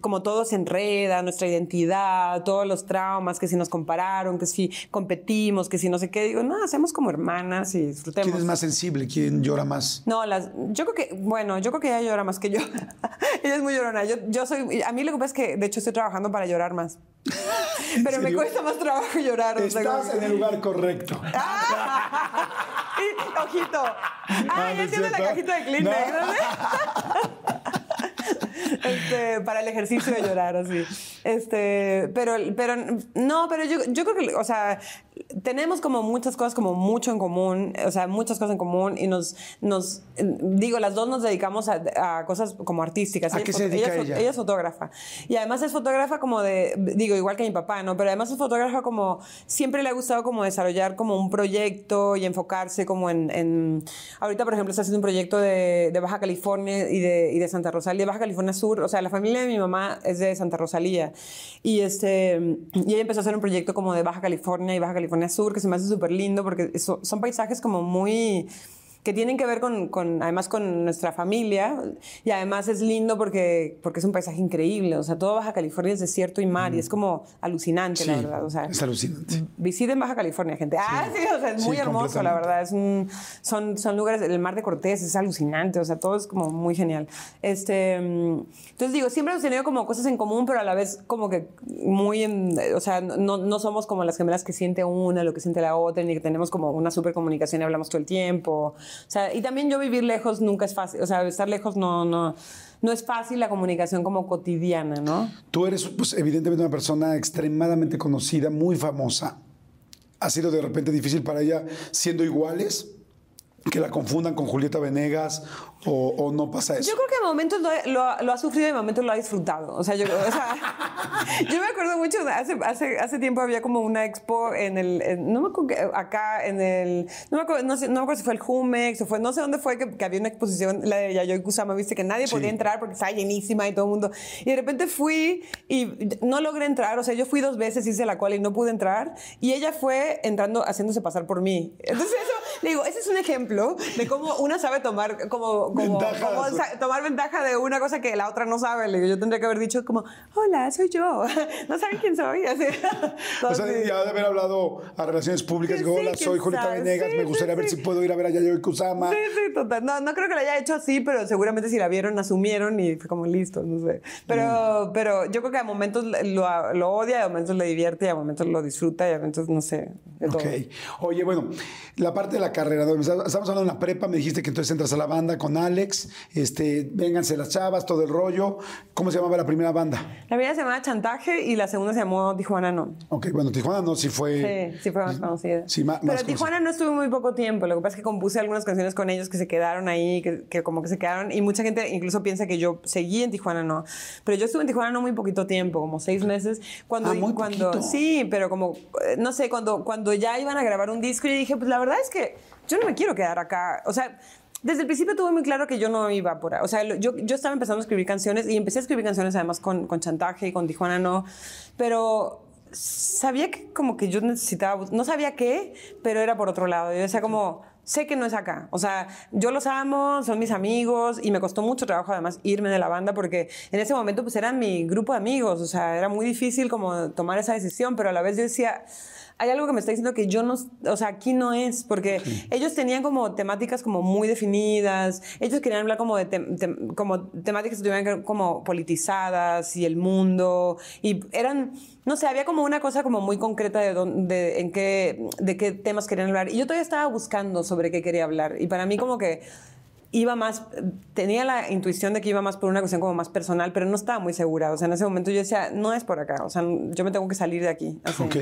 como todo se enreda, nuestra identidad, todos los traumas, que si nos compararon, que si competimos, que si no sé qué, digo, no, hacemos como hermanas y disfrutemos. ¿Quién es más sensible? ¿Quién llora más? No, las, yo creo que, bueno, yo creo que ella llora más que yo. ella es muy llorona. Yo, yo soy, a mí lo que pasa es que, de hecho, estoy trabajando para llorar más. Pero me cuesta más trabajo llorar. Estás en el lugar correcto. ojito. Ah, ya tiene la cajita de Kleenex. Este, para el ejercicio de llorar, así. Este, pero, pero no, pero yo, yo creo que, o sea, tenemos como muchas cosas, como mucho en común, o sea, muchas cosas en común y nos, nos digo, las dos nos dedicamos a, cosas como artísticas. ¿A qué se dedica ella, ella? es fotógrafa. Y además es fotógrafa como de, digo, igual que mi papá, ¿no? Pero además es fotógrafa como, siempre le ha gustado como desarrollar como un proyecto y enfocarse como en, en ahorita, por ejemplo, está haciendo un proyecto de, de Baja California y de, y de Santa Rosalía, de Baja California Sur, o sea, la familia de mi mamá es de Santa Rosalía. Y, este, y ella empezó a hacer un proyecto como de Baja California y Baja California Sur, que se me hace súper lindo porque son paisajes como muy que tienen que ver con, con, además con nuestra familia y además es lindo porque, porque es un paisaje increíble, o sea, todo Baja California es desierto y mar y es como alucinante, la verdad, o sea, es alucinante. Visiten Baja California, gente. Ah, sí, o sea, es muy hermoso, la verdad, es un, son, son lugares, el mar de Cortés es alucinante, o sea, todo es como muy genial. Este, entonces digo, siempre hemos tenido como cosas en común, pero a la vez como que muy, en, o sea, no, no somos como las gemelas que siente una, lo que siente la otra, ni que tenemos como una super comunicación y hablamos todo el tiempo. O sea, y también yo vivir lejos nunca es fácil, o sea, estar lejos no, no, no es fácil la comunicación como cotidiana, ¿no? Tú eres, pues, evidentemente una persona extremadamente conocida, muy famosa. ¿Ha sido de repente difícil para ella siendo iguales? que la confundan con Julieta Venegas o, no pasa eso? Yo creo que en momentos lo, lo, ha sufrido y en momentos lo ha disfrutado. O sea, yo, o sea, yo me acuerdo mucho, hace, hace, hace, tiempo había como una expo en el, no me acuerdo, acá en el, no me acuerdo, no, sé, no me acuerdo si fue el Jumex o fue, no sé dónde fue que, había una exposición, la de Yayoi Kusama, viste que nadie podía entrar porque estaba llenísima y todo el mundo. Y de repente fui y no logré entrar, o sea, yo fui dos veces, hice la cola y no pude entrar. Y ella fue entrando, haciéndose pasar por mí. Entonces eso, le digo, ese es un ejemplo de cómo una sabe tomar como como, tomar ventaja de una cosa que la otra no sabe. yo tendría que haber dicho como, hola, soy yo. No saben quién soy. Así. o sea, ya de haber hablado a relaciones públicas, digo, hola, soy Julieta Venegas, me gustaría ver si puedo ir a ver a Yayoi Kusama. Sí, sí, total. No, no creo que lo haya hecho así, pero seguramente si la vieron, asumieron y fue como listo, no sé. Pero, mm. pero yo creo que a momentos lo, lo, odia, a momentos le divierte, y a momentos lo disfruta y a momentos, no sé. ok. Oye, bueno, la parte de la carrera, estamos hablando de una prepa, me dijiste que entonces entras a la banda con Alex, este, vénganse las chavas, todo el rollo. ¿Cómo se llamaba la primera banda? La primera se llamaba Chantaje y la segunda se llamó Tijuana No. Ok, bueno, Tijuana No sí fue... Sí, sí fue más conocida. Sí, más, Pero Tijuana No estuvo muy poco tiempo. Lo que pasa es que compuse algunas canciones con ellos que se quedaron ahí, que, como que se quedaron. Y mucha gente incluso piensa que yo seguí en Tijuana No. Pero yo estuve en Tijuana No muy poquito tiempo, como seis meses. Cuando, ah, muy cuando Sí, pero como, eh, no sé, cuando, cuando ya iban a grabar un disco, y dije, pues la verdad es que yo no me quiero quedar acá. O sea, desde el principio tuve muy claro que yo no iba por ahí. O sea, yo, yo estaba empezando a escribir canciones y empecé a escribir canciones además con, con Chantaje y con Tijuana No, pero sabía que como que yo necesitaba, no sabía qué, pero era por otro lado. Yo decía como, sé que no es acá. O sea, yo los amo, son mis amigos y me costó mucho trabajo además irme de la banda porque en ese momento pues eran mi grupo de amigos. O sea, era muy difícil como tomar esa decisión, pero a la vez yo decía hay algo que me está diciendo que yo no, o sea, aquí no es, porque ellos tenían como temáticas como muy definidas, ellos querían hablar como de como temáticas que estuvieran como politizadas y el mundo, y eran, no sé, había como una cosa como muy concreta de, de, en qué, de qué temas querían hablar, y yo todavía estaba buscando sobre qué quería hablar, y para mí como que iba más, tenía la intuición de que iba más por una cuestión como más personal, pero no estaba muy segura. O sea, en ese momento yo decía, no es por acá, o sea, yo me tengo que salir de aquí. Así. Ok.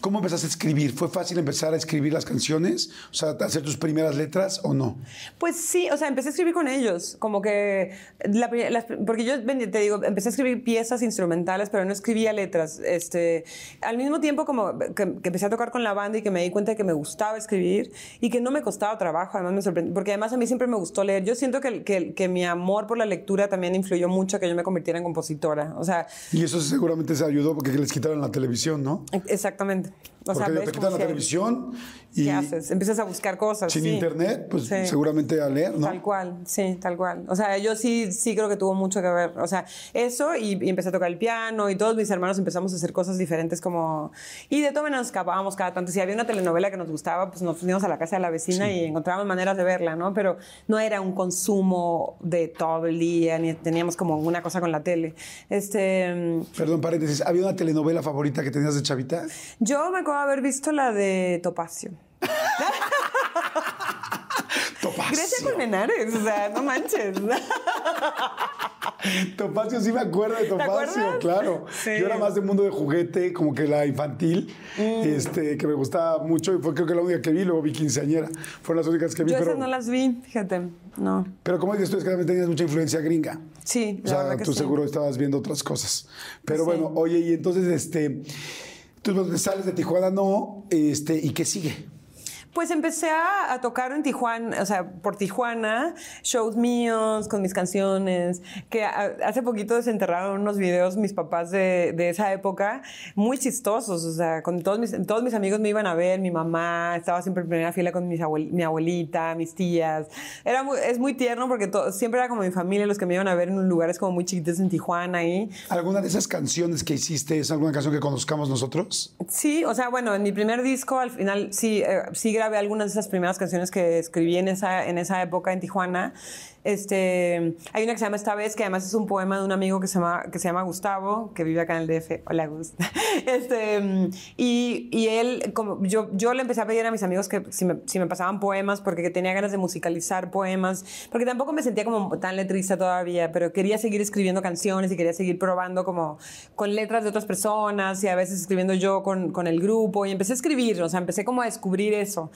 ¿Cómo empezaste a escribir? ¿Fue fácil empezar a escribir las canciones? O sea, hacer tus primeras letras o no? Pues sí, o sea, empecé a escribir con ellos, como que, la, las, porque yo te digo, empecé a escribir piezas instrumentales, pero no escribía letras. Este, al mismo tiempo como que, que empecé a tocar con la banda y que me di cuenta de que me gustaba escribir y que no me costaba trabajo, además me sorprendió, porque además a mí siempre me gustó leer. Yo siento que, que, que, mi amor por la lectura también influyó mucho a que yo me convirtiera en compositora. O sea, y eso seguramente se ayudó porque les quitaron la televisión, ¿no? Exactamente. O porque sea, te quitan la televisión y... ¿Qué haces? Empiezas a buscar cosas. Sin internet, pues seguramente a leer, ¿no? Tal cual, sí, tal cual. O sea, yo sí, sí creo que tuvo mucho que ver. O sea, eso y, y, empecé a tocar el piano y todos mis hermanos empezamos a hacer cosas diferentes como... Y de todo nos escapábamos cada tanto. Si había una telenovela que nos gustaba, pues nos íbamos a la casa de la vecina y encontrábamos maneras de verla, ¿no? Pero no era un consumo de todo el día, ni teníamos como una cosa con la tele. Este... Perdón, paréntesis. ¿Había una telenovela favorita que tenías de chavita? Yo me acuerdo haber visto la de Topacio. Topacio. Grecia Colmenares, o sea, no manches. Topacio, sí me acuerdo de Topacio, claro. Sí. Yo era más de mundo de juguete, como que la infantil, Mm. este, que me gustaba mucho y fue creo que la única que vi, luego vi quinceañera. Fueron las únicas que vi, Yo pero, esas no las vi, fíjate, no. pero como dices tú, es que también tenías mucha influencia gringa. Sí, O sea, que tú sí. seguro estabas viendo otras cosas. Pero Sí. bueno, oye, y entonces, este, tú sales de Tijuana, no, este, ¿y qué sigue? Pues empecé a, a tocar en Tijuana, o sea, por Tijuana, shows míos con mis canciones, que a- hace poquito desenterraron unos videos mis papás de, de esa época, muy chistosos, o sea, con todos mis, todos mis amigos me iban a ver, mi mamá estaba siempre en primera fila con mis abuel- mi abuelita, mis tías. Era muy- es muy tierno porque to- siempre era como mi familia los que me iban a ver en lugares como muy chiquitos en Tijuana ahí. ¿Alguna de esas canciones que hiciste es alguna canción que conozcamos nosotros? Sí, o sea, bueno, en mi primer disco al final sí, eh, sí grabé algunas de esas primeras canciones que escribí en esa, en esa época en Tijuana. Este, hay una que se llama Esta vez, que además es un poema de un amigo que se llama, que se llama Gustavo, que vive acá en el DF. Hola, Gus. Este, y, y él, como yo, yo le empecé a pedir a mis amigos que si me, si me pasaban poemas, porque tenía ganas de musicalizar poemas, porque tampoco me sentía como tan letrista todavía, pero quería seguir escribiendo canciones y quería seguir probando como con letras de otras personas y a veces escribiendo yo con, con el grupo y empecé a escribir, o sea, empecé como a descubrir eso.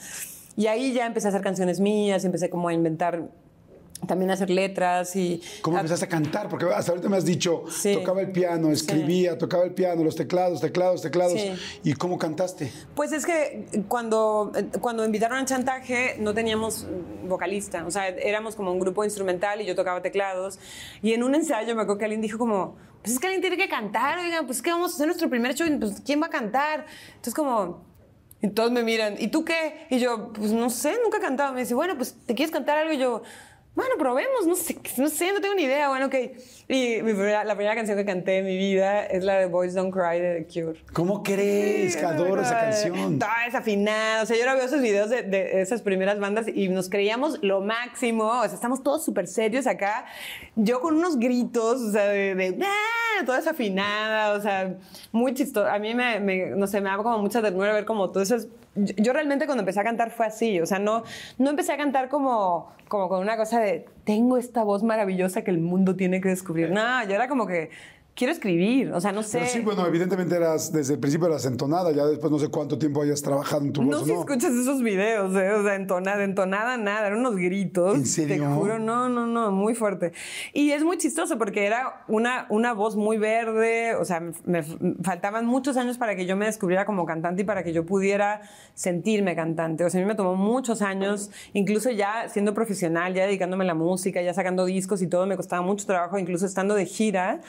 Y ahí ya empecé a hacer canciones mías, empecé como a inventar, también hacer letras y... ¿Cómo empezaste a cantar? Porque hasta ahorita me has dicho, Sí. tocaba el piano, escribía, tocaba el piano, los teclados, teclados, teclados. Sí. ¿Y cómo cantaste? Pues es que cuando, cuando invitaron a Chantaje no teníamos vocalista, o sea, éramos como un grupo instrumental y yo tocaba teclados. Y en un ensayo me acuerdo que alguien dijo como, pues es que alguien tiene que cantar, oigan, pues es que vamos a hacer nuestro primer show, pues ¿quién va a cantar? Entonces como, y todos me miran, ¿y tú qué? Y yo, pues no sé, nunca he cantado. Me dice, bueno, pues ¿te quieres cantar algo? Y yo, bueno, probemos, no sé, no sé, no tengo ni idea. Bueno, ok. Y mi primera- la primera canción que canté en mi vida es la de Boys Don't Cry de The Cure. ¿Cómo crees? que adoro esa canción. Toda desafinada. O sea, yo ahora veo esos videos de, de esas primeras bandas y nos creíamos lo máximo. O sea, estamos todos súper serios acá. Yo con unos gritos, o sea, de, de "Ah", toda desafinada. O sea, muy chistoso. A mí me, me- no sé, me da como mucha ternura ver como todas esas. Yo, realmente cuando empecé a cantar fue así. O sea, no, no empecé a cantar como, como con una cosa de tengo esta voz maravillosa que el mundo tiene que descubrir. No, yo era como que quiero escribir. O sea, no sé. Pero sí, bueno, evidentemente eras, desde el principio eras entonada, ya después no sé cuánto tiempo hayas trabajado en tu No voz, si ¿no? escuchas esos videos, ¿eh? o sea, entonada, entonada, nada, eran unos gritos. ¿En serio? Te juro, no, no, no, muy fuerte. Y es muy chistoso porque era una, una voz muy verde, o sea, me, me faltaban muchos años para que yo me descubriera como cantante y para que yo pudiera sentirme cantante. O sea, a mí me tomó muchos años, incluso ya siendo profesional, ya dedicándome a la música, ya sacando discos y todo, me costaba mucho trabajo, incluso estando de gira,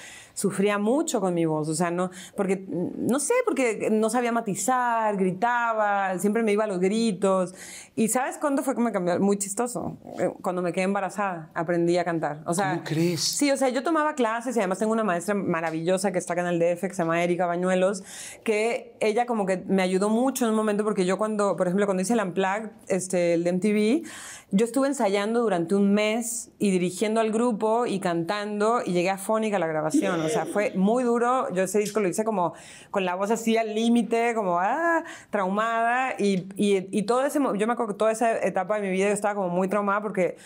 sufría mucho con mi voz, o sea, no, porque, no sé, porque no sabía matizar, gritaba, siempre me iba a los gritos. ¿Y sabes cuándo fue que me cambió? Muy chistoso. Eh, Cuando me quedé embarazada, aprendí a cantar. O sea, ¿Cómo crees? Sí, o sea, yo tomaba clases y además tengo una maestra maravillosa que está acá en el DF, que se llama Erika Bañuelos, que ella como que me ayudó mucho en un momento porque yo cuando, por ejemplo, cuando hice el Unplugged, este, el de MTV, yo estuve ensayando durante un mes y dirigiendo al grupo y cantando y llegué a Fónica a la grabación. O sea, fue muy duro. Yo ese disco lo hice como con la voz así al límite, como ah, traumada y, y, todo ese, yo me acuerdo que toda esa etapa de mi vida yo estaba como muy traumada porque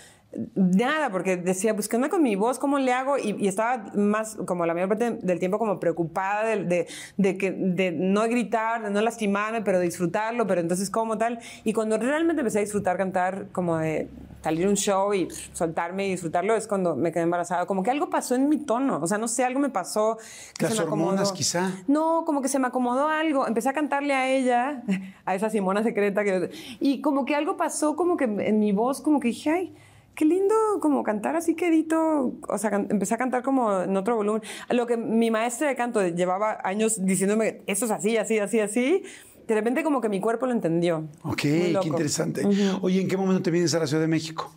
nada, porque decía, pues, ¿qué onda con mi voz? ¿Cómo le hago? Y, y estaba más, como la mayor parte del tiempo, como preocupada de, de, de, que, de no gritar, de no lastimarme, pero disfrutarlo, pero entonces, ¿cómo tal? Y cuando realmente empecé a disfrutar cantar, como de salir un show y soltarme y disfrutarlo, es cuando me quedé embarazada. Como que algo pasó en mi tono, o sea, no sé, algo me pasó. Que Las se me hormonas, quizá. No, como que se me acomodó algo. Empecé a cantarle a ella, a esa Simona secreta. Que, y como que algo pasó, como que en mi voz, como que dije, ay, qué lindo como cantar así quedito. O sea, empecé a cantar como en otro volumen. Lo que mi maestra de canto llevaba años diciéndome, eso es así, así, así, así. De repente como que mi cuerpo lo entendió. Ok, qué interesante. Oye, ¿en qué momento te vienes a la Ciudad de México?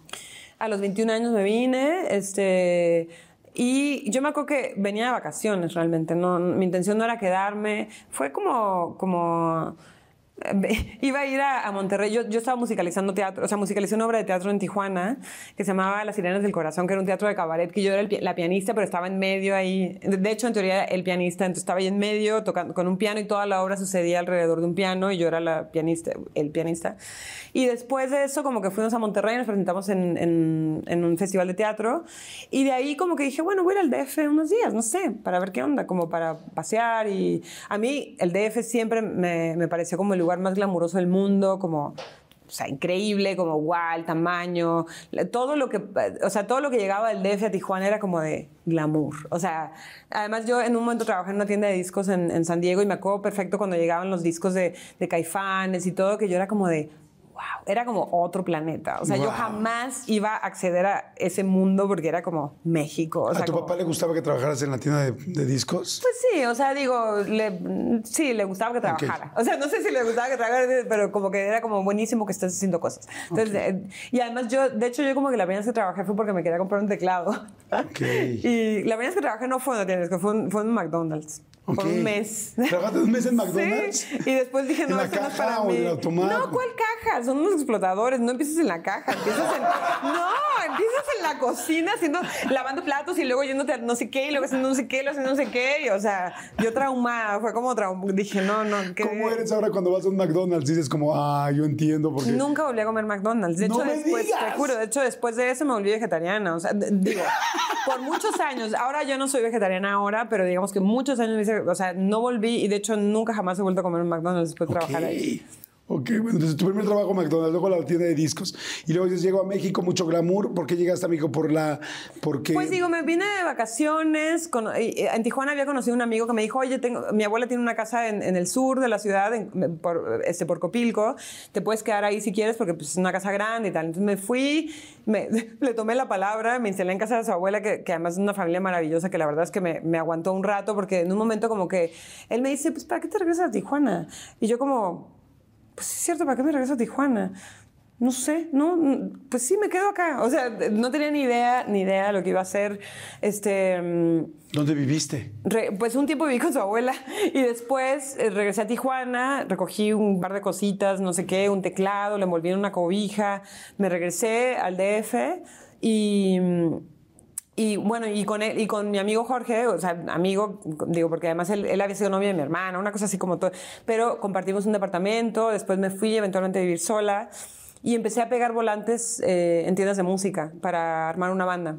A los 21 años me vine, este, y yo me acuerdo que venía de vacaciones realmente, no, mi intención no era quedarme, fue como, como, iba a ir a, a Monterrey, yo, yo estaba musicalizando teatro, o sea, musicalicé una obra de teatro en Tijuana que se llamaba Las Sirenas del Corazón, que era un teatro de cabaret, que yo era el la pianista, pero estaba en medio ahí, de hecho, en teoría, el pianista, entonces estaba ahí en medio tocando con un piano y toda la obra sucedía alrededor de un piano y yo era la pianista, el pianista. Y después de eso, como que fuimos a Monterrey, nos presentamos en, en- en un festival de teatro. Y de ahí como que dije, bueno, voy a ir al DF unos días, no sé, para ver qué onda, como para pasear. Y a mí el DF siempre me, me pareció como el lugar más glamuroso del mundo, como... O sea, increíble, como guau, el tamaño, todo lo que, o sea, todo lo que llegaba del DF a Tijuana era como de glamour. O sea, además yo en un momento trabajé en una tienda de discos en, San Diego y me acuerdo perfecto cuando llegaban los discos de Caifanes y todo, que yo era como de, wow, era como otro planeta. O sea, yo Wow. jamás iba a acceder a ese mundo porque era como México. O sea, ¿A tu como- papá le gustaba que trabajaras en la tienda de, de discos? Pues sí, o sea, digo, le, sí, le gustaba que trabajara. O sea, no sé si le gustaba que trabajara, pero como que era como buenísimo que estés haciendo cosas. Entonces, eh, y además yo, de hecho, yo como que la primera vez que trabajé fue porque me quería comprar un teclado. Ok. Y la primera vez que trabajé no fue en una tienda, fue, en- fue en un Por un mes. ¿Trabajaste un mes en McDonald's? Sí, y después dije, ¿En no, la esto no es para o mí. No, ¿cuál caja? Son unos explotadores, no empieces en la caja, empiezas en... No, empiezas en la cocina haciendo, lavando platos y luego yéndote a no sé qué, y luego haciendo no sé qué, y luego haciendo no sé qué, y, o sea, yo traumada, fue como traumada, dije, no, no, ¿qué? ¿Cómo eres ahora cuando vas a un McDonald's? Dices como, ah, yo entiendo porque... Nunca volví a comer McDonald's. De ¡No hecho, me después, digas! te juro, de hecho, después de eso me volví vegetariana. O sea, digo, por muchos años, ahora yo no soy vegetariana ahora, pero digamos que muchos años me hice, o sea, no volví y de hecho nunca jamás he vuelto a comer un McDonald's después de trabajar ahí. Ok, bueno, entonces tu primer trabajo McDonald's, luego la tienda de discos. Y luego dices, llego a México, mucho glamour. ¿Por qué llegaste a México? Por la... Porque... Pues digo, me vine de vacaciones. con- en Tijuana había conocido un amigo que me dijo, oye, tengo, mi abuela tiene una casa en, en el sur de la ciudad, en- por, este, por Copilco. Te puedes quedar ahí si quieres porque pues, es una casa grande y tal. Entonces me fui, me- le tomé la palabra, me instalé en casa de su abuela, que, que además es una familia maravillosa, que la verdad es que me, me aguantó un rato porque en un momento como que él me dice, pues, ¿para qué te regresas a Tijuana? Y yo como, pues sí es cierto, ¿para qué me regreso a Tijuana? No sé, no, mm, pues sí, me quedo acá. O sea, no tenía ni idea, ni idea de lo que iba a hacer. Este, mm, ¿Dónde viviste? re- pues un tiempo viví con su abuela y después eh, regresé a Tijuana, recogí un par de cositas, no sé qué, un teclado, le envolví en una cobija, me regresé al DF y... y bueno, y con, él, y con mi amigo Jorge, o sea, amigo, digo, porque además él, él había sido novio de mi hermana, una cosa así como todo, pero compartimos un departamento, después me fui eventualmente a vivir sola y empecé a pegar volantes eh, en tiendas de música para armar una banda.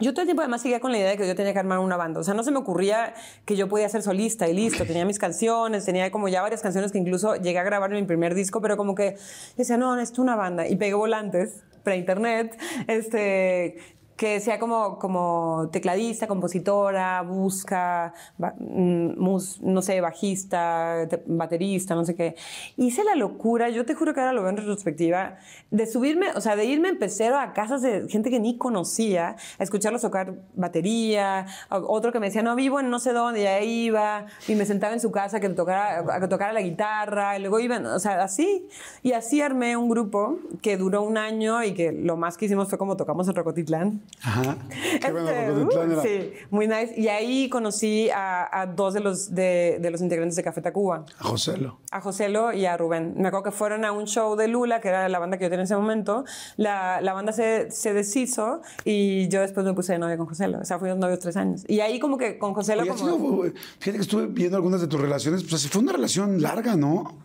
Yo todo el tiempo además seguía con la idea de que yo tenía que armar una banda. O sea, no se me ocurría que yo podía ser solista y listo. Tenía mis canciones, tenía como ya varias canciones que incluso llegué a grabar en mi primer disco, pero como que decía, no, necesito una banda. Y pegué volantes pre-internet, este que sea como, como tecladista, compositora, busca, ba- mm, mus- no sé, bajista, te- baterista, no sé qué. Hice la locura, yo te juro que ahora lo veo en retrospectiva, de subirme, o sea, de irme en pecero a casas de gente que ni conocía, a escucharlos tocar batería, otro que me decía, no, vivo en no sé dónde, y ahí iba, y me sentaba en su casa que tocara, a que tocara la guitarra, y luego iban, o sea, así. Y así armé un grupo que duró un año y que lo más que hicimos fue como tocamos en Rocotitlán. Ajá. Qué bueno, Este, uh, Sí, muy nice. Y ahí conocí a, a dos de los, de, de los integrantes de Café Tacuba, A Joselo. a Joselo y a Rubén. Me acuerdo que fueron a un show de Lula, que era la banda que yo tenía en ese momento. La, la banda se, se deshizo y yo después me puse de novia con Joselo. O sea, fuimos novios tres años. Y ahí como que con Joselo como... sido- fíjate que estuve viendo algunas de tus relaciones, pues fue una relación larga, ¿no?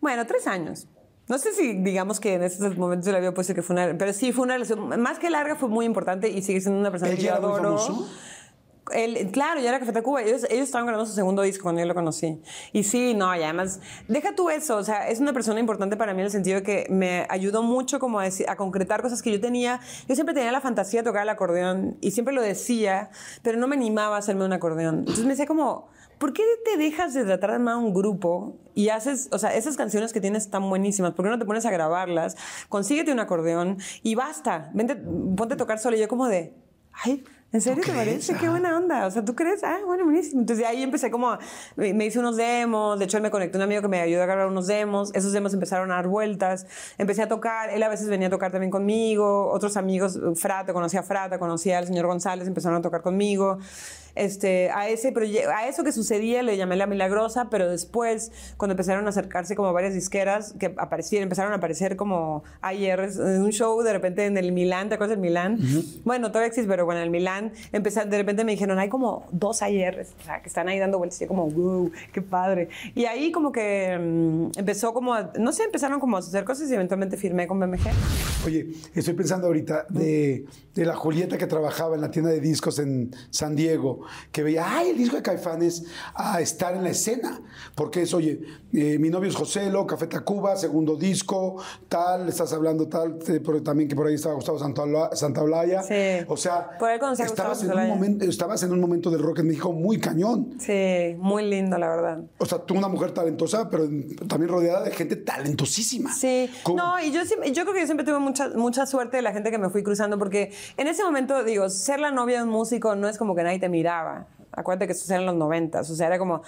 Bueno, tres años. No sé si digamos que en esos momentos la vida puede ser que fue una... Pero sí, fue una relación, más que larga, fue muy importante y sigue siendo una persona ¿Él que yo adoro. Él, claro, ya era Café Tacuba. Ellos, ellos estaban grabando su segundo disco cuando yo lo conocí. Y sí, no, y además, deja tú eso. O sea, es una persona importante para mí en el sentido de que me ayudó mucho como a, decir- a concretar cosas que yo tenía. Yo siempre tenía la fantasía de tocar el acordeón y siempre lo decía, pero no me animaba a hacerme un acordeón. Entonces me decía como, ¿por qué te dejas de tratar armar un grupo y haces, o sea, esas canciones que tienes tan buenísimas, ¿por qué no te pones a grabarlas? Consíguete un acordeón y basta. Vente, ponte a tocar solo. Y yo como de, ay, ¿en serio ¿Tú te parece? Qué buena onda. O sea, ¿tú crees? Ah, bueno, buenísimo. Entonces de ahí empecé como, me me hice unos demos. De hecho, él me conectó un amigo que me ayudó a grabar unos demos. Esos demos empezaron a dar vueltas. Empecé a tocar. Él a veces venía a tocar también conmigo. Otros amigos, Frata, conocía a Frata, conocía al señor González, empezaron a tocar conmigo. Este, a, ese a eso que sucedía le llamé La Milagrosa, pero después, cuando empezaron a acercarse como varias disqueras que aparecieron, empezaron a aparecer como en un show de repente en el Milán, ¿te acuerdas del Milán? Bueno, todavía existe, pero bueno, en el Milán, empezar, de repente me dijeron, hay como dos AIRs, o sea, que están ahí dando vueltas, y yo como, wow, qué padre. Y ahí como que mm, empezó como, a- no sé, empezaron como a hacer cosas y eventualmente firmé con BMG. Oye, estoy pensando ahorita de, de la Julieta que trabajaba en la tienda de discos en San Diego, que veía, ay, el disco de Caifanes, a estar en la escena. Porque es, oye, eh, mi novio es Joselo, Café Tacuba, segundo disco, tal, estás hablando tal, pero también que por ahí estaba Gustavo Santaola- Santaolalla. Sí. O sea, Por ahí estabas en, un momento, estabas en un momento del rock en México muy cañón. Sí, muy lindo, la verdad. O sea, tú una mujer talentosa, pero también rodeada de gente talentosísima. Sí, ¿Cómo? no, y yo, siempre- yo creo que yo siempre tuve mucha, mucha suerte de la gente que me fui cruzando, porque en ese momento, digo, ser la novia de un músico no es como que nadie te miraba. Acuérdate que eso era en los noventas, o sea, era como,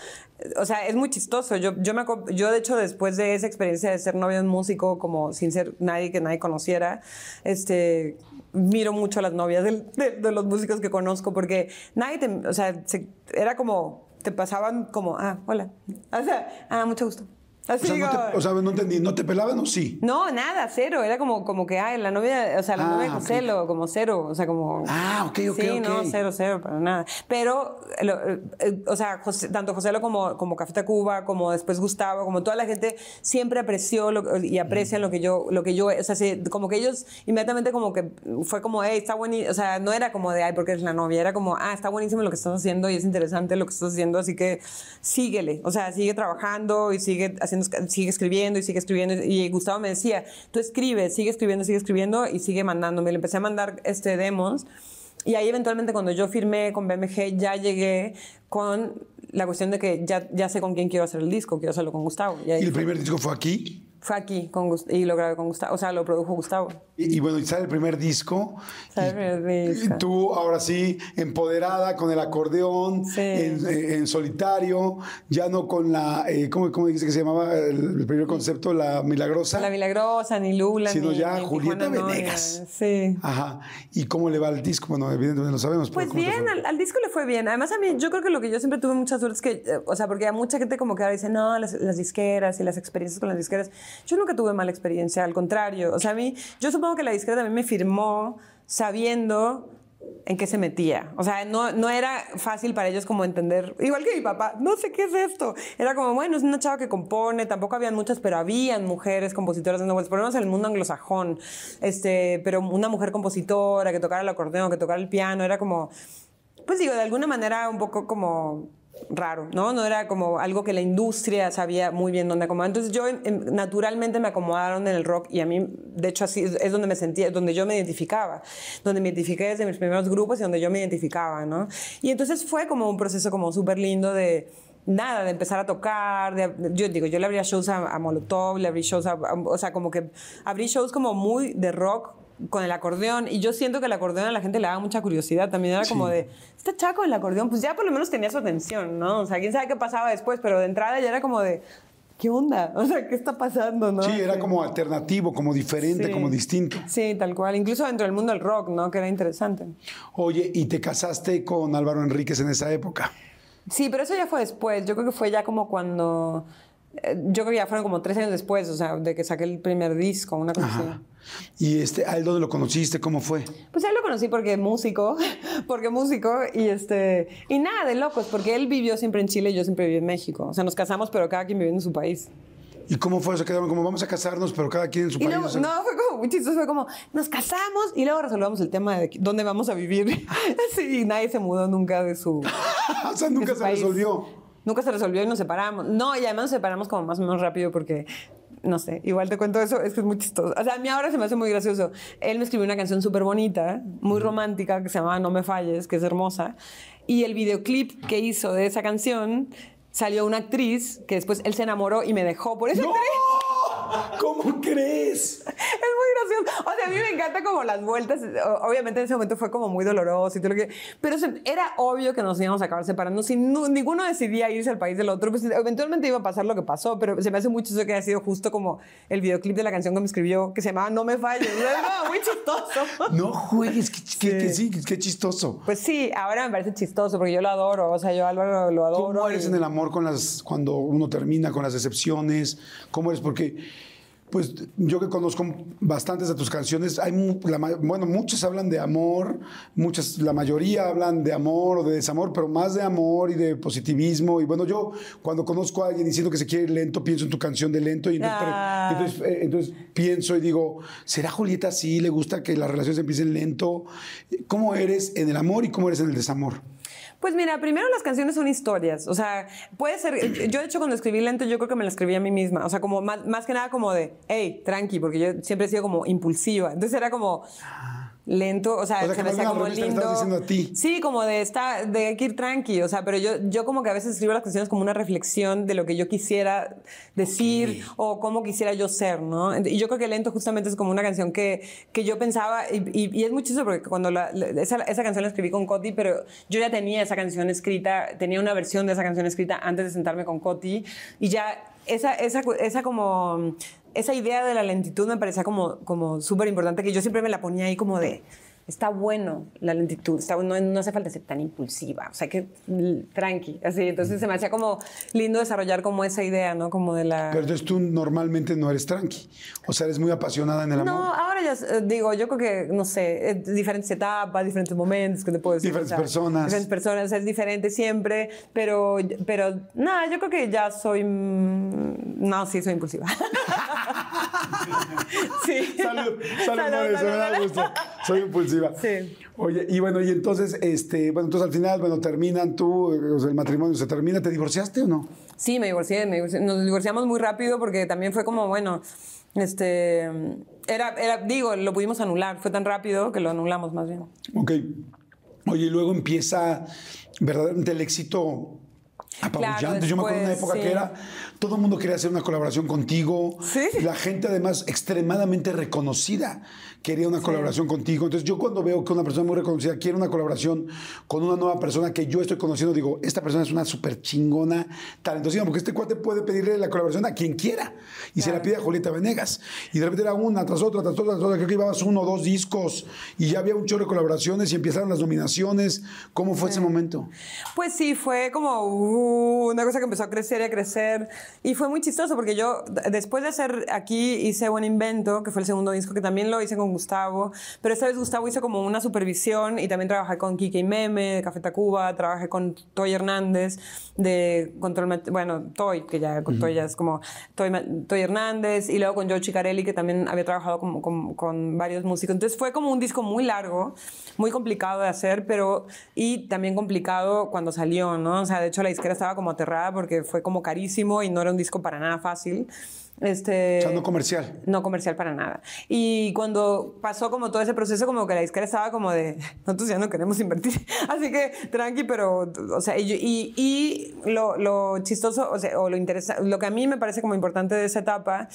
o sea, es muy chistoso. Yo, yo, me, yo, de hecho, después de esa experiencia de ser novia de un músico, como sin ser nadie que nadie conociera, este, miro mucho las novias de, los músicos que conozco, porque nadie te, o sea, se- era como, te pasaban como, ah, hola, o sea, ah, mucho gusto. Así O sea, no te- o sea, no entendí, ¿no te pelaban o sí? no, nada, cero. Era como, como que, ay, la novia, o sea, la Ah, novia de ok. Joselo, como cero. O sea, como. Ah, ok, ok, Sí, ok. no, cero, cero, para nada. Pero, lo- eh, o sea, José- tanto Joselo como, como Café Tacuba, como después Gustavo, como toda la gente siempre apreció lo- y aprecian lo que yo, lo que yo, o sea, sí, como que ellos inmediatamente como que fue como, hey, está buenísimo. O sea, no era como de, ay, porque eres la novia, era como, ah, está buenísimo lo que estás haciendo y es interesante lo que estás haciendo, así que síguele. O sea, sigue trabajando y sigue haciendo, sigue escribiendo y sigue escribiendo. Y Gustavo me decía, tú escribes, sigue escribiendo, sigue escribiendo y sigue mandándome. Le empecé a mandar este demos. Y ahí eventualmente cuando yo firmé con BMG ya llegué con la cuestión de que ya, ya sé con quién quiero hacer el disco, quiero hacerlo con Gustavo. Y ahí ¿Y el primer disco fue aquí? Fue aquí con y lo grabé con Gustavo, o sea, lo produjo Gustavo. Y, y bueno, y sale el primer disco. Sale el primer disco. y tú, ahora sí, empoderada con el acordeón, Sí. en, en solitario, ya no con la. eh, ¿cómo, ¿Cómo dijiste que se llamaba el, el primer concepto? La milagrosa. La Milagrosa, ni Lula, Sino ni, ya ni Julieta Tijuana. Venegas. Sí. Ajá. ¿Y cómo le va el disco? Bueno, evidentemente lo sabemos. Pues ¿cómo te bien, al, al disco le fue bien. Además, a mí, yo creo que lo que yo siempre tuve mucha suerte es que, eh, o sea, porque a mucha gente como que ahora dice, no, las, las disqueras y las experiencias con las disqueras. Yo nunca tuve mala experiencia, al contrario. O sea, a mí, yo supongo que la disquera también me firmó sabiendo en qué se metía. O sea, no, no era fácil para ellos como entender, igual que mi papá, no sé qué es esto. Era como, bueno, es una chava que compone, tampoco habían muchas, pero habían mujeres compositoras dando vueltas, por lo menos en el mundo anglosajón, este, pero una mujer compositora que tocara el acordeón, que tocara el piano, era como, pues digo, de alguna manera un poco como raro, ¿no? No era como algo que la industria sabía muy bien dónde acomodar. Entonces yo naturalmente me acomodaron en el rock y a mí, de hecho, así es, donde me sentía, donde yo me identificaba, donde me identifiqué desde mis primeros grupos y donde yo me identificaba, ¿no? Y entonces fue como un proceso como súper lindo de nada, de empezar a tocar, de- yo digo, yo le abría shows a, a Molotov, le abrí shows a, a- o sea, como que abrí shows como muy de rock con el acordeón y yo siento que el acordeón a la gente le daba mucha curiosidad, también era como de, este chaco el acordeón, pues ya por lo menos tenía su atención, ¿no? O sea, quién sabe qué pasaba después, pero de entrada ya era como de, ¿qué onda? O sea, ¿qué está pasando, no? Sí, era como alternativo, como diferente, Sí. como distinto. Sí, tal cual, incluso dentro del mundo del rock, ¿no? Que era interesante. Oye, ¿y te casaste con Álvaro Enríquez en esa época? Sí, pero eso ya fue después. Yo creo que fue ya como cuando. Yo creo que ya fueron como tres años después, o sea, de que saqué el primer disco, una cosa así. Ajá. ¿Y este, a él dónde lo conociste? ¿Cómo fue? Pues a él lo conocí porque músico, porque músico, y este. Y nada de locos, porque él vivió siempre en Chile y yo siempre viví en México. O sea, nos casamos, pero cada quien viviendo en su país. ¿Y cómo fue? Se quedaron como, vamos a casarnos, pero cada quien en su Y país. luego, o sea, no, fue como muy chistoso, fue como, nos casamos y luego resolvamos el tema de dónde vamos a vivir. sí, y nadie se mudó nunca de su... o sea, nunca se país. resolvió. Nunca se resolvió y nos separamos. No, y además nos separamos como más o menos rápido porque, no sé, igual te cuento eso, es que es muy chistoso. O sea, a mí ahora se me hace muy gracioso. Él me escribió una canción súper bonita, muy romántica, que se llama No me falles, que es hermosa. Y el videoclip que hizo de esa canción salió una actriz que después él se enamoró y me dejó por esa ¡No! actriz. ¿Cómo crees? Es muy gracioso. O sea, a mí me encanta como las vueltas. Obviamente en ese momento fue como muy doloroso y todo lo que. Pero era obvio que nos íbamos a acabar separando. Si no- ninguno decidía irse al país del otro, pues eventualmente iba a pasar lo que pasó. Pero se me hace mucho eso que haya sido justo como el videoclip de la canción que me escribió, que se llamaba No me falles. No, muy chistoso. No juegues, que, que- que sí, qué chistoso. Pues sí, ahora me parece chistoso porque yo lo adoro. O sea, yo Álvaro lo adoro. ¿Cómo eres y- en el amor con las, cuando uno termina con las decepciones? ¿Cómo eres? Porque, pues, yo que conozco bastantes de tus canciones, hay, la bueno, muchas hablan de amor, muchas, la mayoría hablan de amor o de desamor, pero más de amor y de positivismo. Y bueno, yo cuando conozco a alguien diciendo que se quiere ir lento, pienso en tu canción de lento y entonces, Ah. entonces, eh, entonces pienso y digo, ¿será Julieta así? ¿Le gusta que las relaciones empiecen lento? ¿Cómo eres en el amor y cómo eres en el desamor? Pues mira, primero las canciones son historias. O sea, puede ser. Yo, de hecho, cuando escribí lento, yo creo que me la escribí a mí misma. O sea, como más, más que nada, como de, hey, tranqui, porque yo siempre he sido como impulsiva. Entonces era como. Lento, o sea, O sea, se que me al como te lindo. diciendo a ti. Sí, como de estar, de hay que ir tranqui, o sea, pero yo, yo como que a veces escribo las canciones como una reflexión de lo que yo quisiera decir o cómo quisiera yo ser, ¿no? Y yo creo que Lento justamente es como una canción que, que yo pensaba, y, y- y es muy chistoso porque cuando la- la- esa, esa canción la escribí con Coti, pero yo ya tenía esa canción escrita, tenía una versión de esa canción escrita antes de sentarme con Coti, y ya esa, esa, esa como esa idea de la lentitud me parecía como, como súper importante, que yo siempre me la ponía ahí como de, está bueno la lentitud, está, no, no hace falta ser tan impulsiva, o sea, que tranqui, así. Entonces se me hacía como lindo desarrollar como esa idea, ¿no? Como de la... Pero entonces tú normalmente no eres tranqui. O sea, eres muy apasionada en el amor. No, ahora ya eh, digo, yo creo que, no sé, eh, diferentes etapas, diferentes momentos que te puedo decir. Diferentes personas. Diferentes personas, es diferente siempre, pero, pero nada, yo creo que ya soy, mm, no, sí, soy impulsiva. sí. Salud, salud, Salud, por eso, salud, me da gusto. Soy impulsiva. Sí. Oye, y bueno, y entonces, este, bueno, entonces al final, bueno, terminan tú, sea, el matrimonio se termina, ¿te divorciaste o no? Sí, me divorcié, me divorcié. Nos divorciamos muy rápido porque también fue como, bueno, este, era, era, digo, lo pudimos anular, fue tan rápido que lo anulamos más bien. Ok. Oye, y luego empieza verdaderamente el éxito apabullante. Yo me acuerdo de una época sí. que era, todo el mundo quería hacer una colaboración contigo. Sí. La gente además extremadamente reconocida quería una colaboración contigo. Entonces yo cuando veo que una persona muy reconocida quiere una colaboración con una nueva persona que yo estoy conociendo, digo, esta persona es una súper chingona, talentosísima, porque este cuate puede pedirle la colaboración a quien quiera. Y se la pide a Julieta Venegas. Y de repente era una tras otra, tras otra, tras otra. Creo que llevabas uno o dos discos y ya había un chorro de colaboraciones y empezaron las nominaciones. ¿Cómo fue ese momento? Pues sí, fue como uh, una cosa que empezó a crecer y a crecer. Y fue muy chistoso porque yo, después de hacer aquí, hice Buen Invento, que fue el segundo disco, que también lo hice con Gustavo. Pero esta vez Gustavo hizo como una supervisión y también trabajé con Kike y Meme de Café Tacuba, trabajé con Toy Hernández de Control, bueno, Toy, que ya con Toy ya es como Toy, Hernández, y luego con Joe Chicarelli, que también había trabajado como- con, con varios músicos. Entonces fue como un disco muy largo, muy complicado de hacer, pero y también complicado cuando salió, ¿no? O sea, de hecho la disquera estaba como aterrada porque fue como carísimo y no era un disco para nada fácil. Este, O sea, no comercial. no comercial para nada. Y cuando pasó como todo ese proceso, como que la disquera estaba como de, nosotros ya no queremos invertir. Así que tranqui, pero, o sea, y, y, y lo, lo chistoso, o sea, o lo interesante, lo que a mí me parece como importante de esa etapa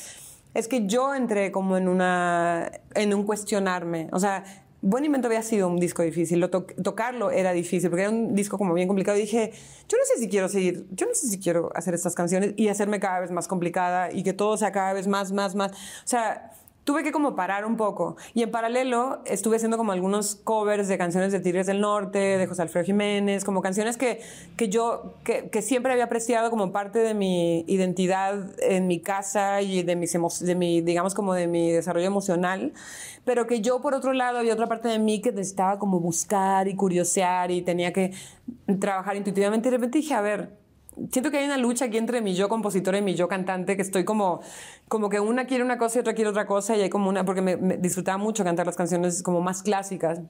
es que yo entré como en una, en un cuestionarme. O sea, Buen Invento había sido un disco difícil, lo to- tocarlo era difícil, porque era un disco como bien complicado. Dije, yo no sé si quiero seguir, yo no sé si quiero hacer estas canciones y hacerme cada vez más complicada y que todo sea cada vez más, más, más. O sea, tuve que como parar un poco. Y en paralelo estuve haciendo como algunos covers de canciones de Tigres del Norte, de José Alfredo Jiménez, como canciones que, que yo, que, que siempre había apreciado como parte de mi identidad en mi casa y de, mis de mi, digamos, como de mi desarrollo emocional. Pero que yo, por otro lado, había otra parte de mí que necesitaba como buscar y curiosear y tenía que trabajar intuitivamente. Y de repente dije, a ver, siento que hay una lucha aquí entre mi yo compositora y mi yo cantante, que estoy como, como que una quiere una cosa y otra quiere otra cosa, y hay como una, porque me, me disfrutaba mucho cantar las canciones como más clásicas.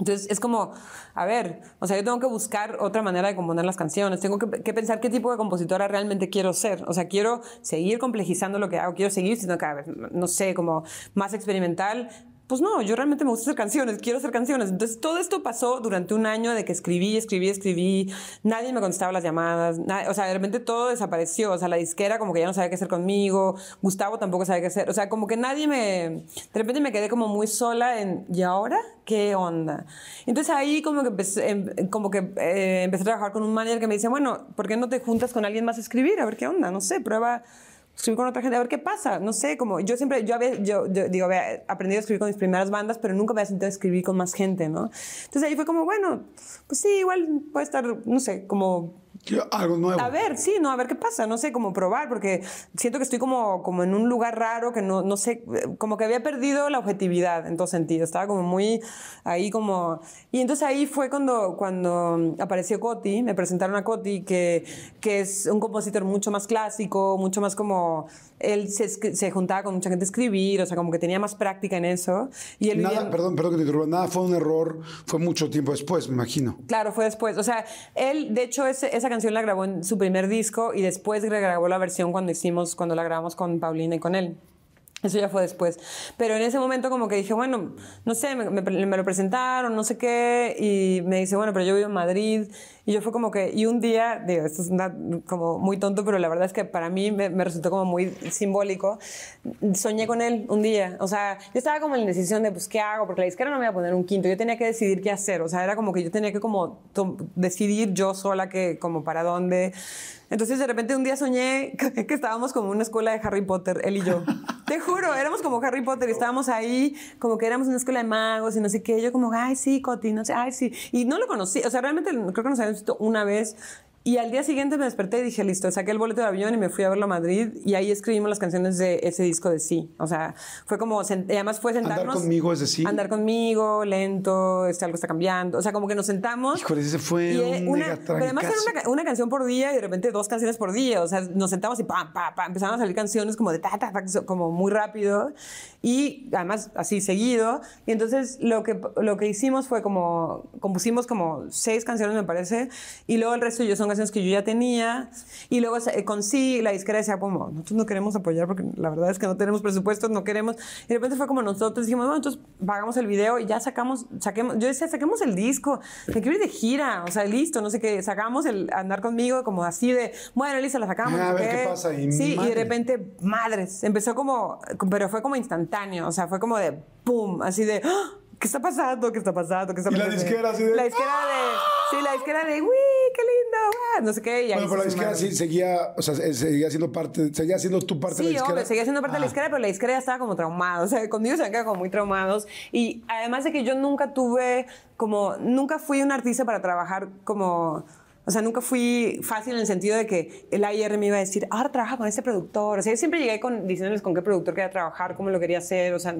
Entonces es como, a ver, o sea, yo tengo que buscar otra manera de componer las canciones, tengo que, que, pensar qué tipo de compositora realmente quiero ser, o sea, quiero seguir complejizando lo que hago, quiero seguir siendo cada vez, no sé, como más experimental, pues no, yo realmente me gusta hacer canciones, quiero hacer canciones. Entonces todo esto pasó durante un año de que escribí, escribí, escribí, nadie me contestaba las llamadas, o sea, de repente todo desapareció, o sea, la disquera como que ya no sabía qué hacer conmigo, Gustavo tampoco sabía qué hacer, o sea, como que nadie me, de repente me quedé como muy sola en, ¿y ahora qué onda? Entonces ahí como que empecé, em, como que, eh, empecé a trabajar con un manager que me dice, bueno, ¿por qué no te juntas con alguien más a escribir? A ver qué onda, no sé, prueba escribir con otra gente, a ver qué pasa. No sé, como yo siempre, yo, había, yo, digo, había aprendido a escribir con mis primeras bandas, pero nunca me había sentido escribir con más gente, ¿no? Entonces ahí fue como, bueno, pues sí, igual puede estar, no sé, como A ver, sí, no, a ver qué pasa, no sé, cómo probar, porque siento que estoy como, como en un lugar raro que no, no sé, como que había perdido la objetividad en todo sentido, estaba como muy ahí como... Y entonces ahí fue cuando, cuando apareció Coti, me presentaron a Coti, que, que es un compositor mucho más clásico, mucho más como él se, se, juntaba con mucha gente a escribir, o sea, como que tenía más práctica en eso. Y él nada, perdón, perdón que te interrumpa, nada fue un error, fue mucho tiempo después, me imagino. Claro, fue después. O sea, él, de hecho, ese, esa canción la grabó en su primer disco y después grabó la versión cuando hicimos, cuando la grabamos con Paulina y con él. Eso ya fue después. Pero en ese momento como que dije, bueno, no sé, me, lo presentaron, no sé qué, y me dice, bueno, pero yo vivo en Madrid. Y yo fue como que, y un día, digo, esto es como muy tonto, pero la verdad es que para mí me, resultó como muy simbólico. Soñé con él un día. O sea, yo estaba como en la decisión de, pues, ¿qué hago? Porque la disquera no me iba a poner un quinto. Yo tenía que decidir qué hacer. O sea, era como que yo tenía que como decidir yo sola que, como para dónde. Entonces de repente un día soñé que estábamos como una escuela de Harry Potter, él y yo. Te juro, éramos como Harry Potter y estábamos ahí como que éramos una escuela de magos y no sé qué. Yo como, ay, sí, Coti, no sé, ay, sí. Y no lo conocí, o sea, realmente creo que nos habíamos visto una vez y al día siguiente me desperté y dije, listo, saqué el boleto de avión y me fui a verlo a Madrid y ahí escribimos las canciones de ese disco de sí. O sea, fue como, además fue sentarnos. Andar conmigo es decir. Andar conmigo, lento, este, algo está cambiando. O sea, como que nos sentamos. Híjole, ese fue un una, Pero además era una, una, canción por día y de repente dos canciones por día. O sea, nos sentamos y pam, pam, pam, empezaron a salir canciones como de ta, ta, ta, como muy rápido y además así seguido. Y entonces lo que, lo que hicimos fue como, compusimos como seis canciones me parece y luego el resto yo son canciones que yo ya tenía. Y luego con sí, la disquera decía como, nosotros no queremos apoyar porque la verdad es que no tenemos presupuestos, no queremos. Y de repente fue como nosotros dijimos, bueno, entonces pagamos el video y ya sacamos, saquemos, yo decía, saquemos el disco, me quiero ir de gira, o sea, listo, no sé qué, sacamos el andar conmigo como así de, bueno, listo, la sacamos. A ver qué pasa. Y sí, y de repente, madres, empezó como, pero fue como instantáneo, o sea, fue como de, ¡pum! Así de, ¡Ah! ¿Qué está pasando? ¿Qué está pasando? ¿Qué está pasando? Y la disquera así de... La disquera de... Sí, la disquera de, ¡uy, qué lindo! Ah, no sé qué. Y bueno, pero la disquera sí seguía, o sea, seguía siendo parte, seguía siendo tu parte sí, de la disquera. Sí, seguía siendo parte de la ah. disquera, pero la disquera ya estaba como traumada. O sea, conmigo se han quedado como muy traumados. Y además de que yo nunca tuve, como, nunca fui un artista para trabajar como... O sea, nunca fui fácil en el sentido de que el AIR me iba a decir, ahora trabaja con este productor. O sea, yo siempre llegué con, diciéndoles con qué productor quería trabajar, cómo lo quería hacer. O sea,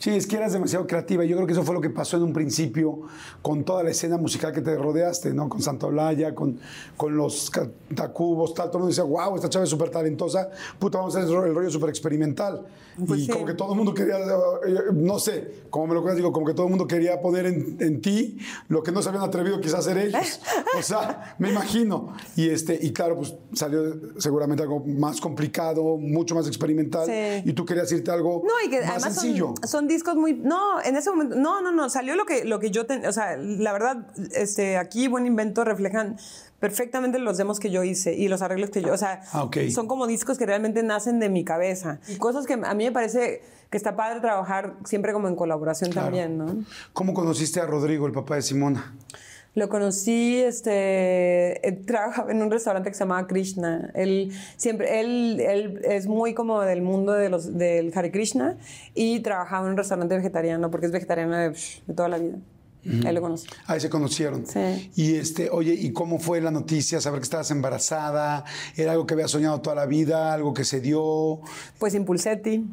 Sí, es que eras demasiado creativa. Yo creo que eso fue lo que pasó en un principio con toda la escena musical que te rodeaste, ¿no? Con Santa Olaya, con, con los Tacubos, tal. Todo el mundo decía, wow, esta chava es súper talentosa. Puta, vamos a hacer el rollo súper experimental. Pues y como que todo el mundo quería, eh, no sé, como me lo cuentas, digo, como que todo el mundo quería poner en, en, ti lo que no se habían atrevido quizás hacer ellos. O sea, me imagino. Y, este, y claro, pues salió seguramente algo más complicado, mucho más experimental. Y tú querías irte a algo no, y que más sencillo. son discos muy... No, en ese momento... No, no, no. Salió lo que, lo que yo... o sea, la verdad, este, aquí Buen Invento reflejan perfectamente los demos que yo hice y los arreglos que yo... O sea, ah, son como discos que realmente nacen de mi cabeza. Y cosas que a mí me parece que está padre trabajar siempre como en colaboración también, ¿no? ¿Cómo conociste a Rodrigo, el papá de Simona? Lo conocí, este, eh, trabajaba en un restaurante que se llamaba Krishna. Él siempre, él, él es muy como del mundo de los, del Hare Krishna y trabajaba en un restaurante vegetariano porque es vegetariano de, toda la vida. Ahí lo conocí. Ahí se conocieron. Sí. Y este, oye, ¿y cómo fue la noticia? Saber que estabas embarazada, ¿era algo que había soñado toda la vida, algo que se dio? Pues Impulsetti.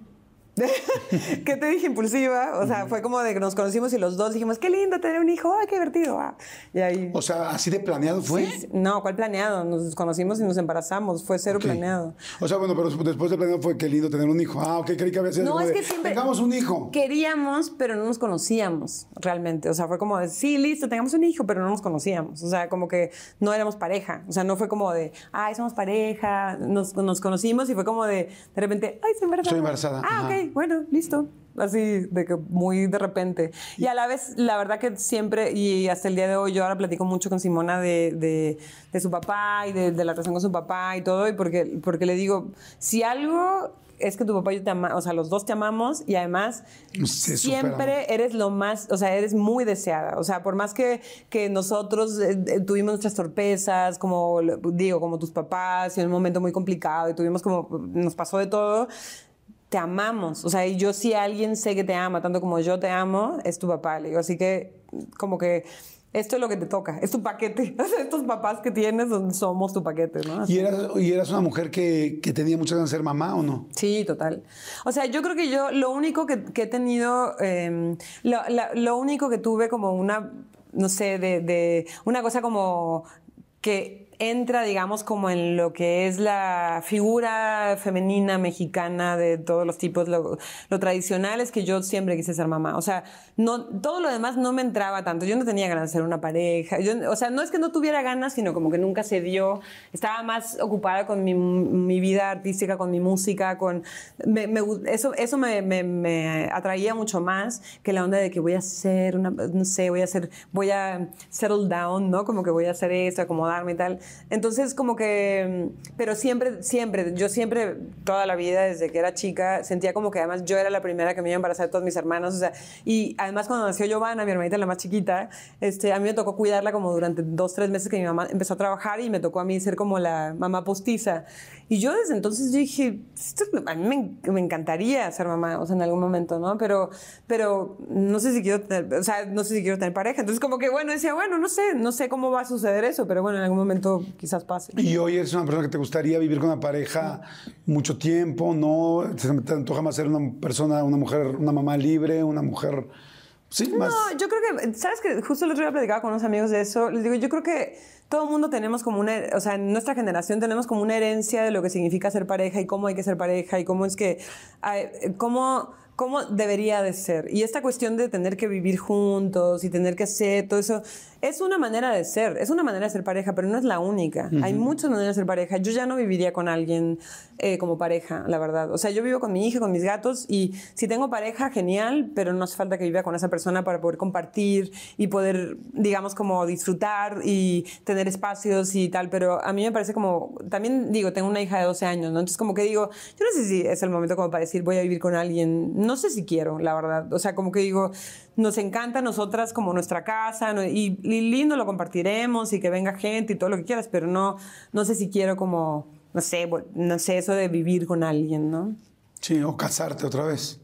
¿Qué te dije impulsiva? O sea, fue como de que nos conocimos y los dos dijimos, qué lindo tener un hijo, ay, qué divertido. ah". Y ahí... O sea, así de planeado fue. Sí. No, ¿cuál planeado? Nos conocimos y nos embarazamos, fue cero planeado. O sea, bueno, pero después de planeado fue qué lindo tener un hijo. Ah, ok, creí que había sido No, es de, que siempre... Tengamos un hijo. Queríamos, pero no nos conocíamos realmente. O sea, fue como de, sí, listo, tengamos un hijo, pero no nos conocíamos. O sea, como que no éramos pareja. O sea, no fue como de, ay, somos pareja. Nos, nos conocimos y fue como de, de repente, ay, estoy embarazada. Estoy embarazada, Ah, ajá. ok, bueno, listo. Así, de que muy de repente. Y a la vez, la verdad que siempre, y hasta el día de hoy, yo ahora platico mucho con Simona de, de- de su papá y de, de la relación con su papá y todo, y porque, porque le digo, si algo es que tu papá y yo te amamos, o sea, los dos te amamos y además Se siempre eres lo más, o sea, eres muy deseada. O sea, por más que, que nosotros eh, eh, tuvimos nuestras torpezas, como digo, como tus papás, y en un momento muy complicado, y tuvimos como, nos pasó de todo, te amamos. O sea, yo si alguien sé que te ama tanto como yo te amo, es tu papá. Le digo, así que como que esto es lo que te toca, es tu paquete. Estos papás que tienes somos tu paquete, ¿no? ¿Y eras, y eras una mujer que, que tenía muchas ganas de ser mamá o no? Sí, total. O sea, yo creo que yo lo único que, que he tenido, eh, lo, la- lo único que tuve como una, no sé, de, de una cosa como que entra, digamos, como en lo que es la figura femenina mexicana de todos los tipos, lo, lo tradicional es que yo siempre quise ser mamá. O sea, no, todo lo demás no me entraba tanto. Yo no tenía ganas de ser una pareja. Yo, o sea, no es que no tuviera ganas, sino como que nunca se dio. Estaba más ocupada con mi, mi vida artística, con mi música, con... me- me eso eso me, me- me atraía mucho más que la onda de que voy a ser una... No sé, voy a ser... Voy a settle down, ¿no? Como que voy a hacer esto, acomodarme y tal. Entonces, como que... Pero siempre, siempre, yo siempre, toda la vida, desde que era chica, sentía como que además yo era la primera que me iba a embarazar de todos mis hermanos, o sea, y además cuando nació Giovanna, mi hermanita la más chiquita, este, a mí me tocó cuidarla como durante dos, tres meses que mi mamá empezó a trabajar y me tocó a mí ser como la mamá postiza. Y yo desde entonces dije, esto, a mí me, me encantaría ser mamá, o sea, en algún momento, ¿no? Pero, pero no sé si quiero tener, o sea, no sé si quiero tener pareja. Entonces como que, bueno, decía, bueno, no sé, no sé cómo va a suceder eso, pero bueno, en algún momento quizás pase. Y hoy eres una persona que te gustaría vivir con una pareja mucho tiempo, ¿no? ¿Te te antoja más ser una persona, una mujer, una mamá libre, una mujer... Sí, más... No, yo creo que, ¿sabes que Justo el otro día platicaba con unos amigos de eso. Les digo, yo creo que todo el mundo tenemos como una, o sea, en nuestra generación tenemos como una herencia de lo que significa ser pareja y cómo hay que ser pareja y cómo es que, cómo, cómo debería de ser. Y esta cuestión de tener que vivir juntos y tener que hacer todo eso, es una manera de ser, es una manera de ser pareja, pero no es la única. Hay muchas maneras de ser pareja. Yo ya no viviría con alguien eh, como pareja, la verdad. O sea, yo vivo con mi hija, con mis gatos y si tengo pareja, genial, pero no hace falta que viva con esa persona para poder compartir y poder, digamos, como disfrutar y tener espacios y tal. Pero a mí me parece como, también digo, tengo una hija de 12 años, ¿no? Entonces como que digo, yo no sé si es el momento como para decir voy a vivir con alguien. No sé si quiero, la verdad. O sea, como que digo, nos encanta a nosotras como nuestra casa ¿no? y, y lindo lo compartiremos y que venga gente y todo lo que quieras, pero no, no sé si quiero como, no sé, no sé, eso de vivir con alguien, ¿no? Sí, o casarte otra vez.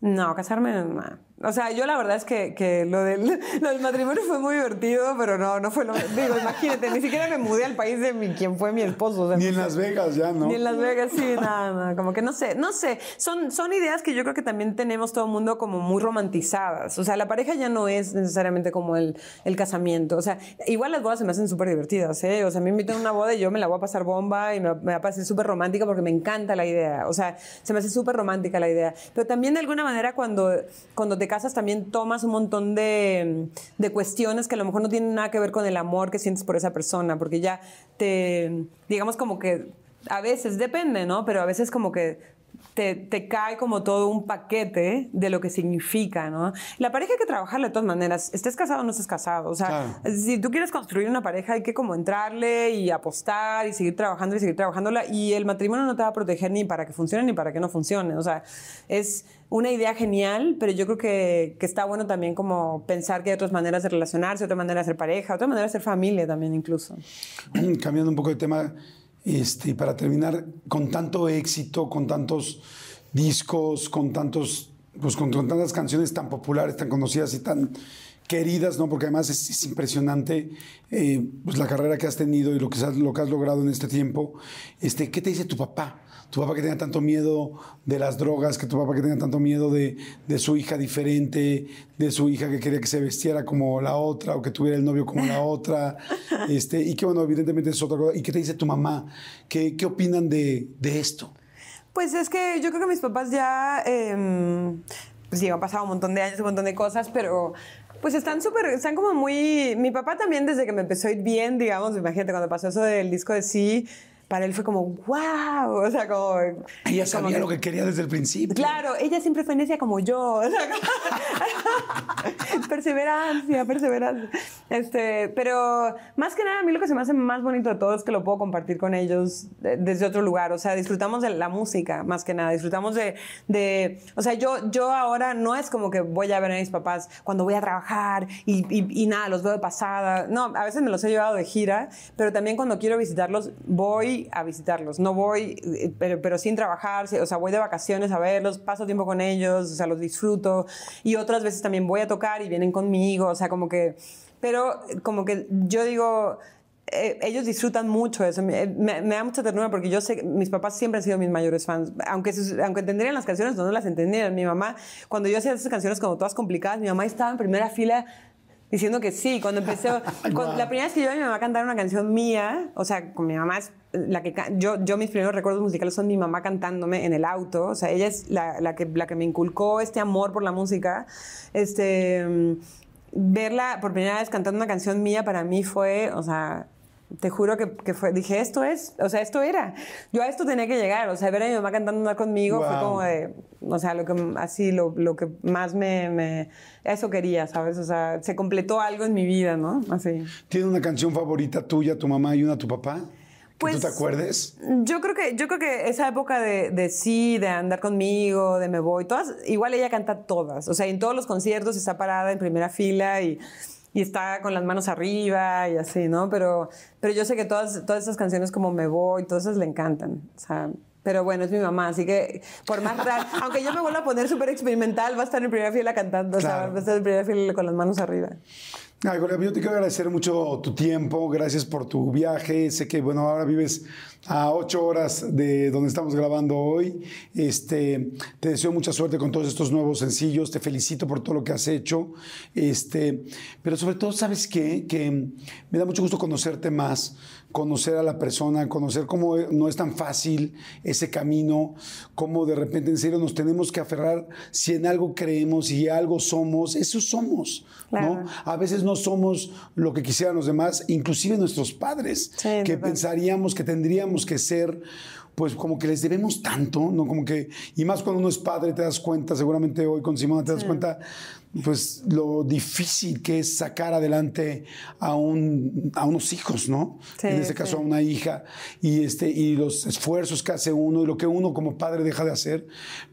No, casarme, no. O sea, yo la verdad es que, que lo, del, lo del matrimonio fue muy divertido, pero no, no fue lo... Digo, imagínate, ni siquiera me mudé al país de mi, quien fue mi esposo. o sea, Ni en Las Vegas ya, ¿no? Ni en Las Vegas, sí, nada, nada, como que no sé, no sé. Son, son ideas que yo creo que también tenemos todo el mundo como muy romantizadas. O sea, la pareja ya no es necesariamente como el, el casamiento. O sea, igual las bodas se me hacen súper divertidas, ¿eh? O sea, me invitan a una boda y yo me la voy a pasar bomba y me, me va a parecer súper romántica porque me encanta la idea. O sea, se me hace súper romántica la idea. Pero también de alguna manera cuando, cuando te casas también tomas un montón de, de cuestiones que a lo mejor no tienen nada que ver con el amor que sientes por esa persona, porque ya te, digamos como que a veces depende, ¿no? Pero a veces como que te, te cae como todo un paquete de lo que significa, ¿no? La pareja hay que trabajarla de todas maneras, estés casado o no estés casado. O sea, Claro. si tú quieres construir una pareja hay que como entrarle y apostar y seguir trabajando y seguir trabajándola. Y el matrimonio no te va a proteger ni para que funcione ni para que no funcione. O sea, es una idea genial, pero yo creo que, que está bueno también como pensar que hay otras maneras de relacionarse, otra manera de ser pareja, otra manera de ser familia también incluso. Cambiando un poco de tema, este, para terminar, con tanto éxito, con tantos discos, con tantos, pues con, tantas canciones tan populares, tan conocidas y tan queridas, ¿no? Porque además es, impresionante eh, pues la carrera que has tenido y lo que, has, lo que has logrado en este tiempo. Este, ¿Qué te dice tu papá? Tu papá que tenga tanto miedo de las drogas, que tu papá que tenga tanto miedo de, de, su hija diferente, de su hija que quería que se vestiera como la otra o que tuviera el novio como la otra. Este, y que bueno, evidentemente es otra cosa. ¿Y qué te dice tu mamá? ¿Qué, qué opinan de, de esto? Pues es que yo creo que mis papás ya, eh, pues sí, han pasado un montón de años, un montón de cosas, pero pues están súper, están como muy... Mi papá también desde que me empezó a ir bien, digamos, imagínate, cuando pasó eso del disco de sí, para él fue como, wow, o sea, como... Ella sabía lo que quería desde el principio. Claro, ella siempre fue necia como yo, o sea, perseverancia, perseverancia. Este, pero más que nada, a mí lo que se me hace más bonito de todo es que lo puedo compartir con ellos desde otro lugar, o sea, disfrutamos de la música, más que nada, disfrutamos de, de o sea, yo, yo ahora no es como que voy a ver a mis papás cuando voy a trabajar y, y, y nada, los veo de pasada, no, a veces me los he llevado de gira, pero también cuando quiero visitarlos, voy a visitarlos, no voy, eh, pero, pero sin trabajar, o sea, voy de vacaciones a verlos, paso tiempo con ellos, o sea, los disfruto. Y otras veces también voy a tocar y vienen conmigo, o sea, como que, pero como que yo digo, eh, ellos disfrutan mucho eso. Me, me, da mucha ternura porque yo sé, mis papás siempre han sido mis mayores fans. Aunque, aunque entenderían las canciones, no, no las entendían. Mi mamá, cuando yo hacía esas canciones como todas complicadas, mi mamá estaba en primera fila diciendo que sí. Cuando empecé, cuando, la primera vez que yo a mi mamá cantar una canción mía, o sea, con mi mamá es la que yo, yo mis primeros recuerdos musicales son mi mamá cantándome en el auto, o sea, ella es la, la, que, la que me inculcó este amor por la música. Este, verla por primera vez cantando una canción mía para mí fue, o sea, te juro que, que, fue, dije, esto es, o sea, esto era. Yo a esto tenía que llegar, o sea, ver a mi mamá cantando conmigo fue como de, o sea, lo que, así, lo, lo que más me, me, eso quería, ¿sabes? O sea, se completó algo en mi vida, ¿no? Así. ¿Tiene una canción favorita tuya, tu mamá y una tu papá? Pues, ¿Tú te acuerdes? Yo creo que, yo creo que esa época de, de, sí, de andar conmigo, de me voy, todas, igual ella canta todas. O sea, en todos los conciertos está parada en primera fila y, y está con las manos arriba y así, ¿no? Pero, pero yo sé que todas, todas esas canciones como Me Voy, todas esas le encantan. O sea, pero bueno, es mi mamá, así que por más raro, aunque yo me vuelva a poner súper experimental, va a estar en primera fila cantando, claro. o sea, va a estar en primera fila con las manos arriba. Ay, Gloria, yo te quiero agradecer mucho tu tiempo, gracias por tu viaje. Sé que, bueno, ahora vives a ocho horas de donde estamos grabando hoy. Este, te deseo mucha suerte con todos estos nuevos sencillos, te felicito por todo lo que has hecho. Este, pero sobre todo, ¿sabes qué? Que me da mucho gusto conocerte más, conocer a la persona, conocer cómo no es tan fácil ese camino, cómo de repente en serio nos tenemos que aferrar si en algo creemos y algo somos, eso somos, claro. ¿no? A veces no somos lo que quisieran los demás, inclusive nuestros padres, sí, que verdad. pensaríamos que tendríamos que ser pues como que les debemos tanto, ¿no? Como que, y más cuando uno es padre, te das cuenta, seguramente hoy con Simona te das sí. cuenta, pues lo difícil que es sacar adelante a, un, a unos hijos, ¿no? Sí, en este caso sí. a una hija, y, este, y los esfuerzos que hace uno y lo que uno como padre deja de hacer,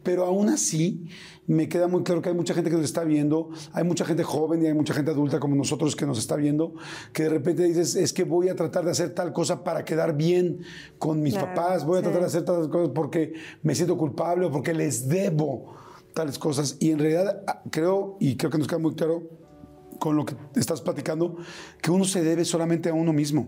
pero aún así me queda muy claro que hay mucha gente que nos está viendo, hay mucha gente joven y hay mucha gente adulta como nosotros que nos está viendo, que de repente dices, es que voy a tratar de hacer tal cosa para quedar bien con mis claro, papás, voy a tratar de hacer tal cosas porque me siento culpable o porque les debo tales cosas. Y en realidad ah, creo, y creo que nos queda muy claro con lo que estás platicando, que uno se debe solamente a uno mismo.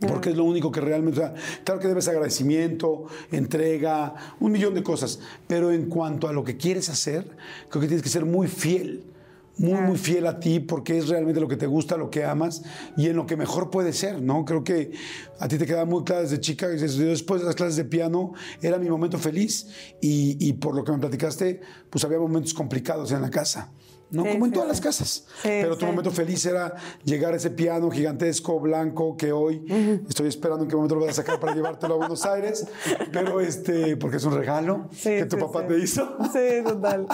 Porque es lo único que realmente. O sea, claro que debes agradecimiento, entrega, un millón de cosas. Pero en cuanto a lo que quieres hacer, creo que tienes que ser muy fiel. Muy, muy fiel a ti porque es realmente lo que te gusta, lo que amas y en lo que mejor puede ser, ¿no? Creo que a ti te queda muy claro desde chica, después de las clases de piano era mi momento feliz y, y por lo que me platicaste, pues había momentos complicados en la casa. ¿No? Sí, Como en todas sí, las casas. Pero tu momento feliz era llegar a ese piano gigantesco, blanco, que hoy uh -huh. estoy esperando en qué momento lo vas a sacar para llevártelo a Buenos Aires, pero este, porque es un regalo que tu papá te hizo. Sí, total.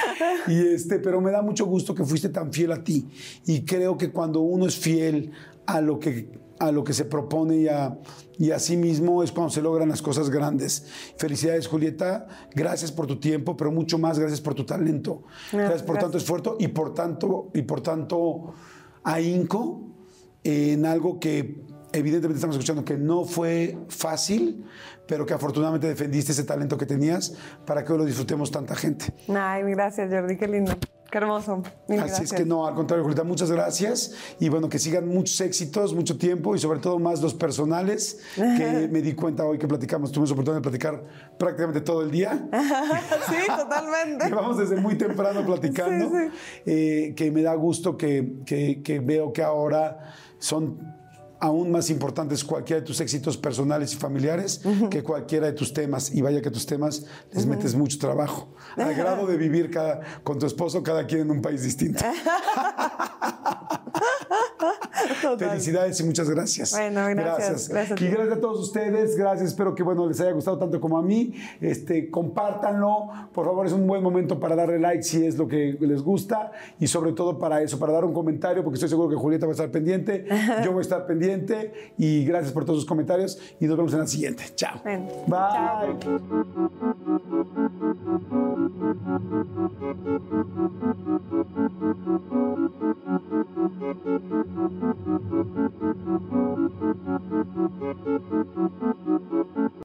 y este, pero me da mucho gusto que fuiste tan fiel a ti. Y creo que cuando uno es fiel a lo que a lo que se propone y a, y a sí mismo es cuando se logran las cosas grandes. Felicidades, Julieta. Gracias por tu tiempo, pero mucho más gracias por tu talento. No, gracias por gracias. tanto esfuerzo y por tanto, y por tanto ahínco en algo que evidentemente estamos escuchando que no fue fácil, pero que afortunadamente defendiste ese talento que tenías para que hoy lo disfrutemos tanta gente. Ay, gracias, Jordi, qué lindo. Qué hermoso. Mil Así gracias. es que no, al contrario, Julieta, muchas gracias. Y bueno, que sigan muchos éxitos, mucho tiempo y sobre todo más los personales, que me di cuenta hoy que platicamos, tuvimos oportunidad de platicar prácticamente todo el día. sí, totalmente. Llevamos desde muy temprano platicando, Sí, eh, que me da gusto que, que- que veo que ahora son aún más importantes cualquiera de tus éxitos personales y familiares que cualquiera de tus temas. Y vaya que tus temas les metes mucho trabajo. Al grado de vivir cada- con tu esposo, cada quien en un país distinto. Total. Felicidades y muchas gracias. Bueno, gracias, gracias ti. Y gracias a todos ustedes. Gracias. Espero que bueno, les haya gustado tanto como a mí. Este, compártanlo. Por favor, es un buen momento para darle like si es lo que les gusta. Y sobre todo para eso, para dar un comentario, porque estoy seguro que Julieta va a estar pendiente. Yo voy a estar pendiente y gracias por todos sus comentarios y nos vemos en la siguiente. Chao. Bye.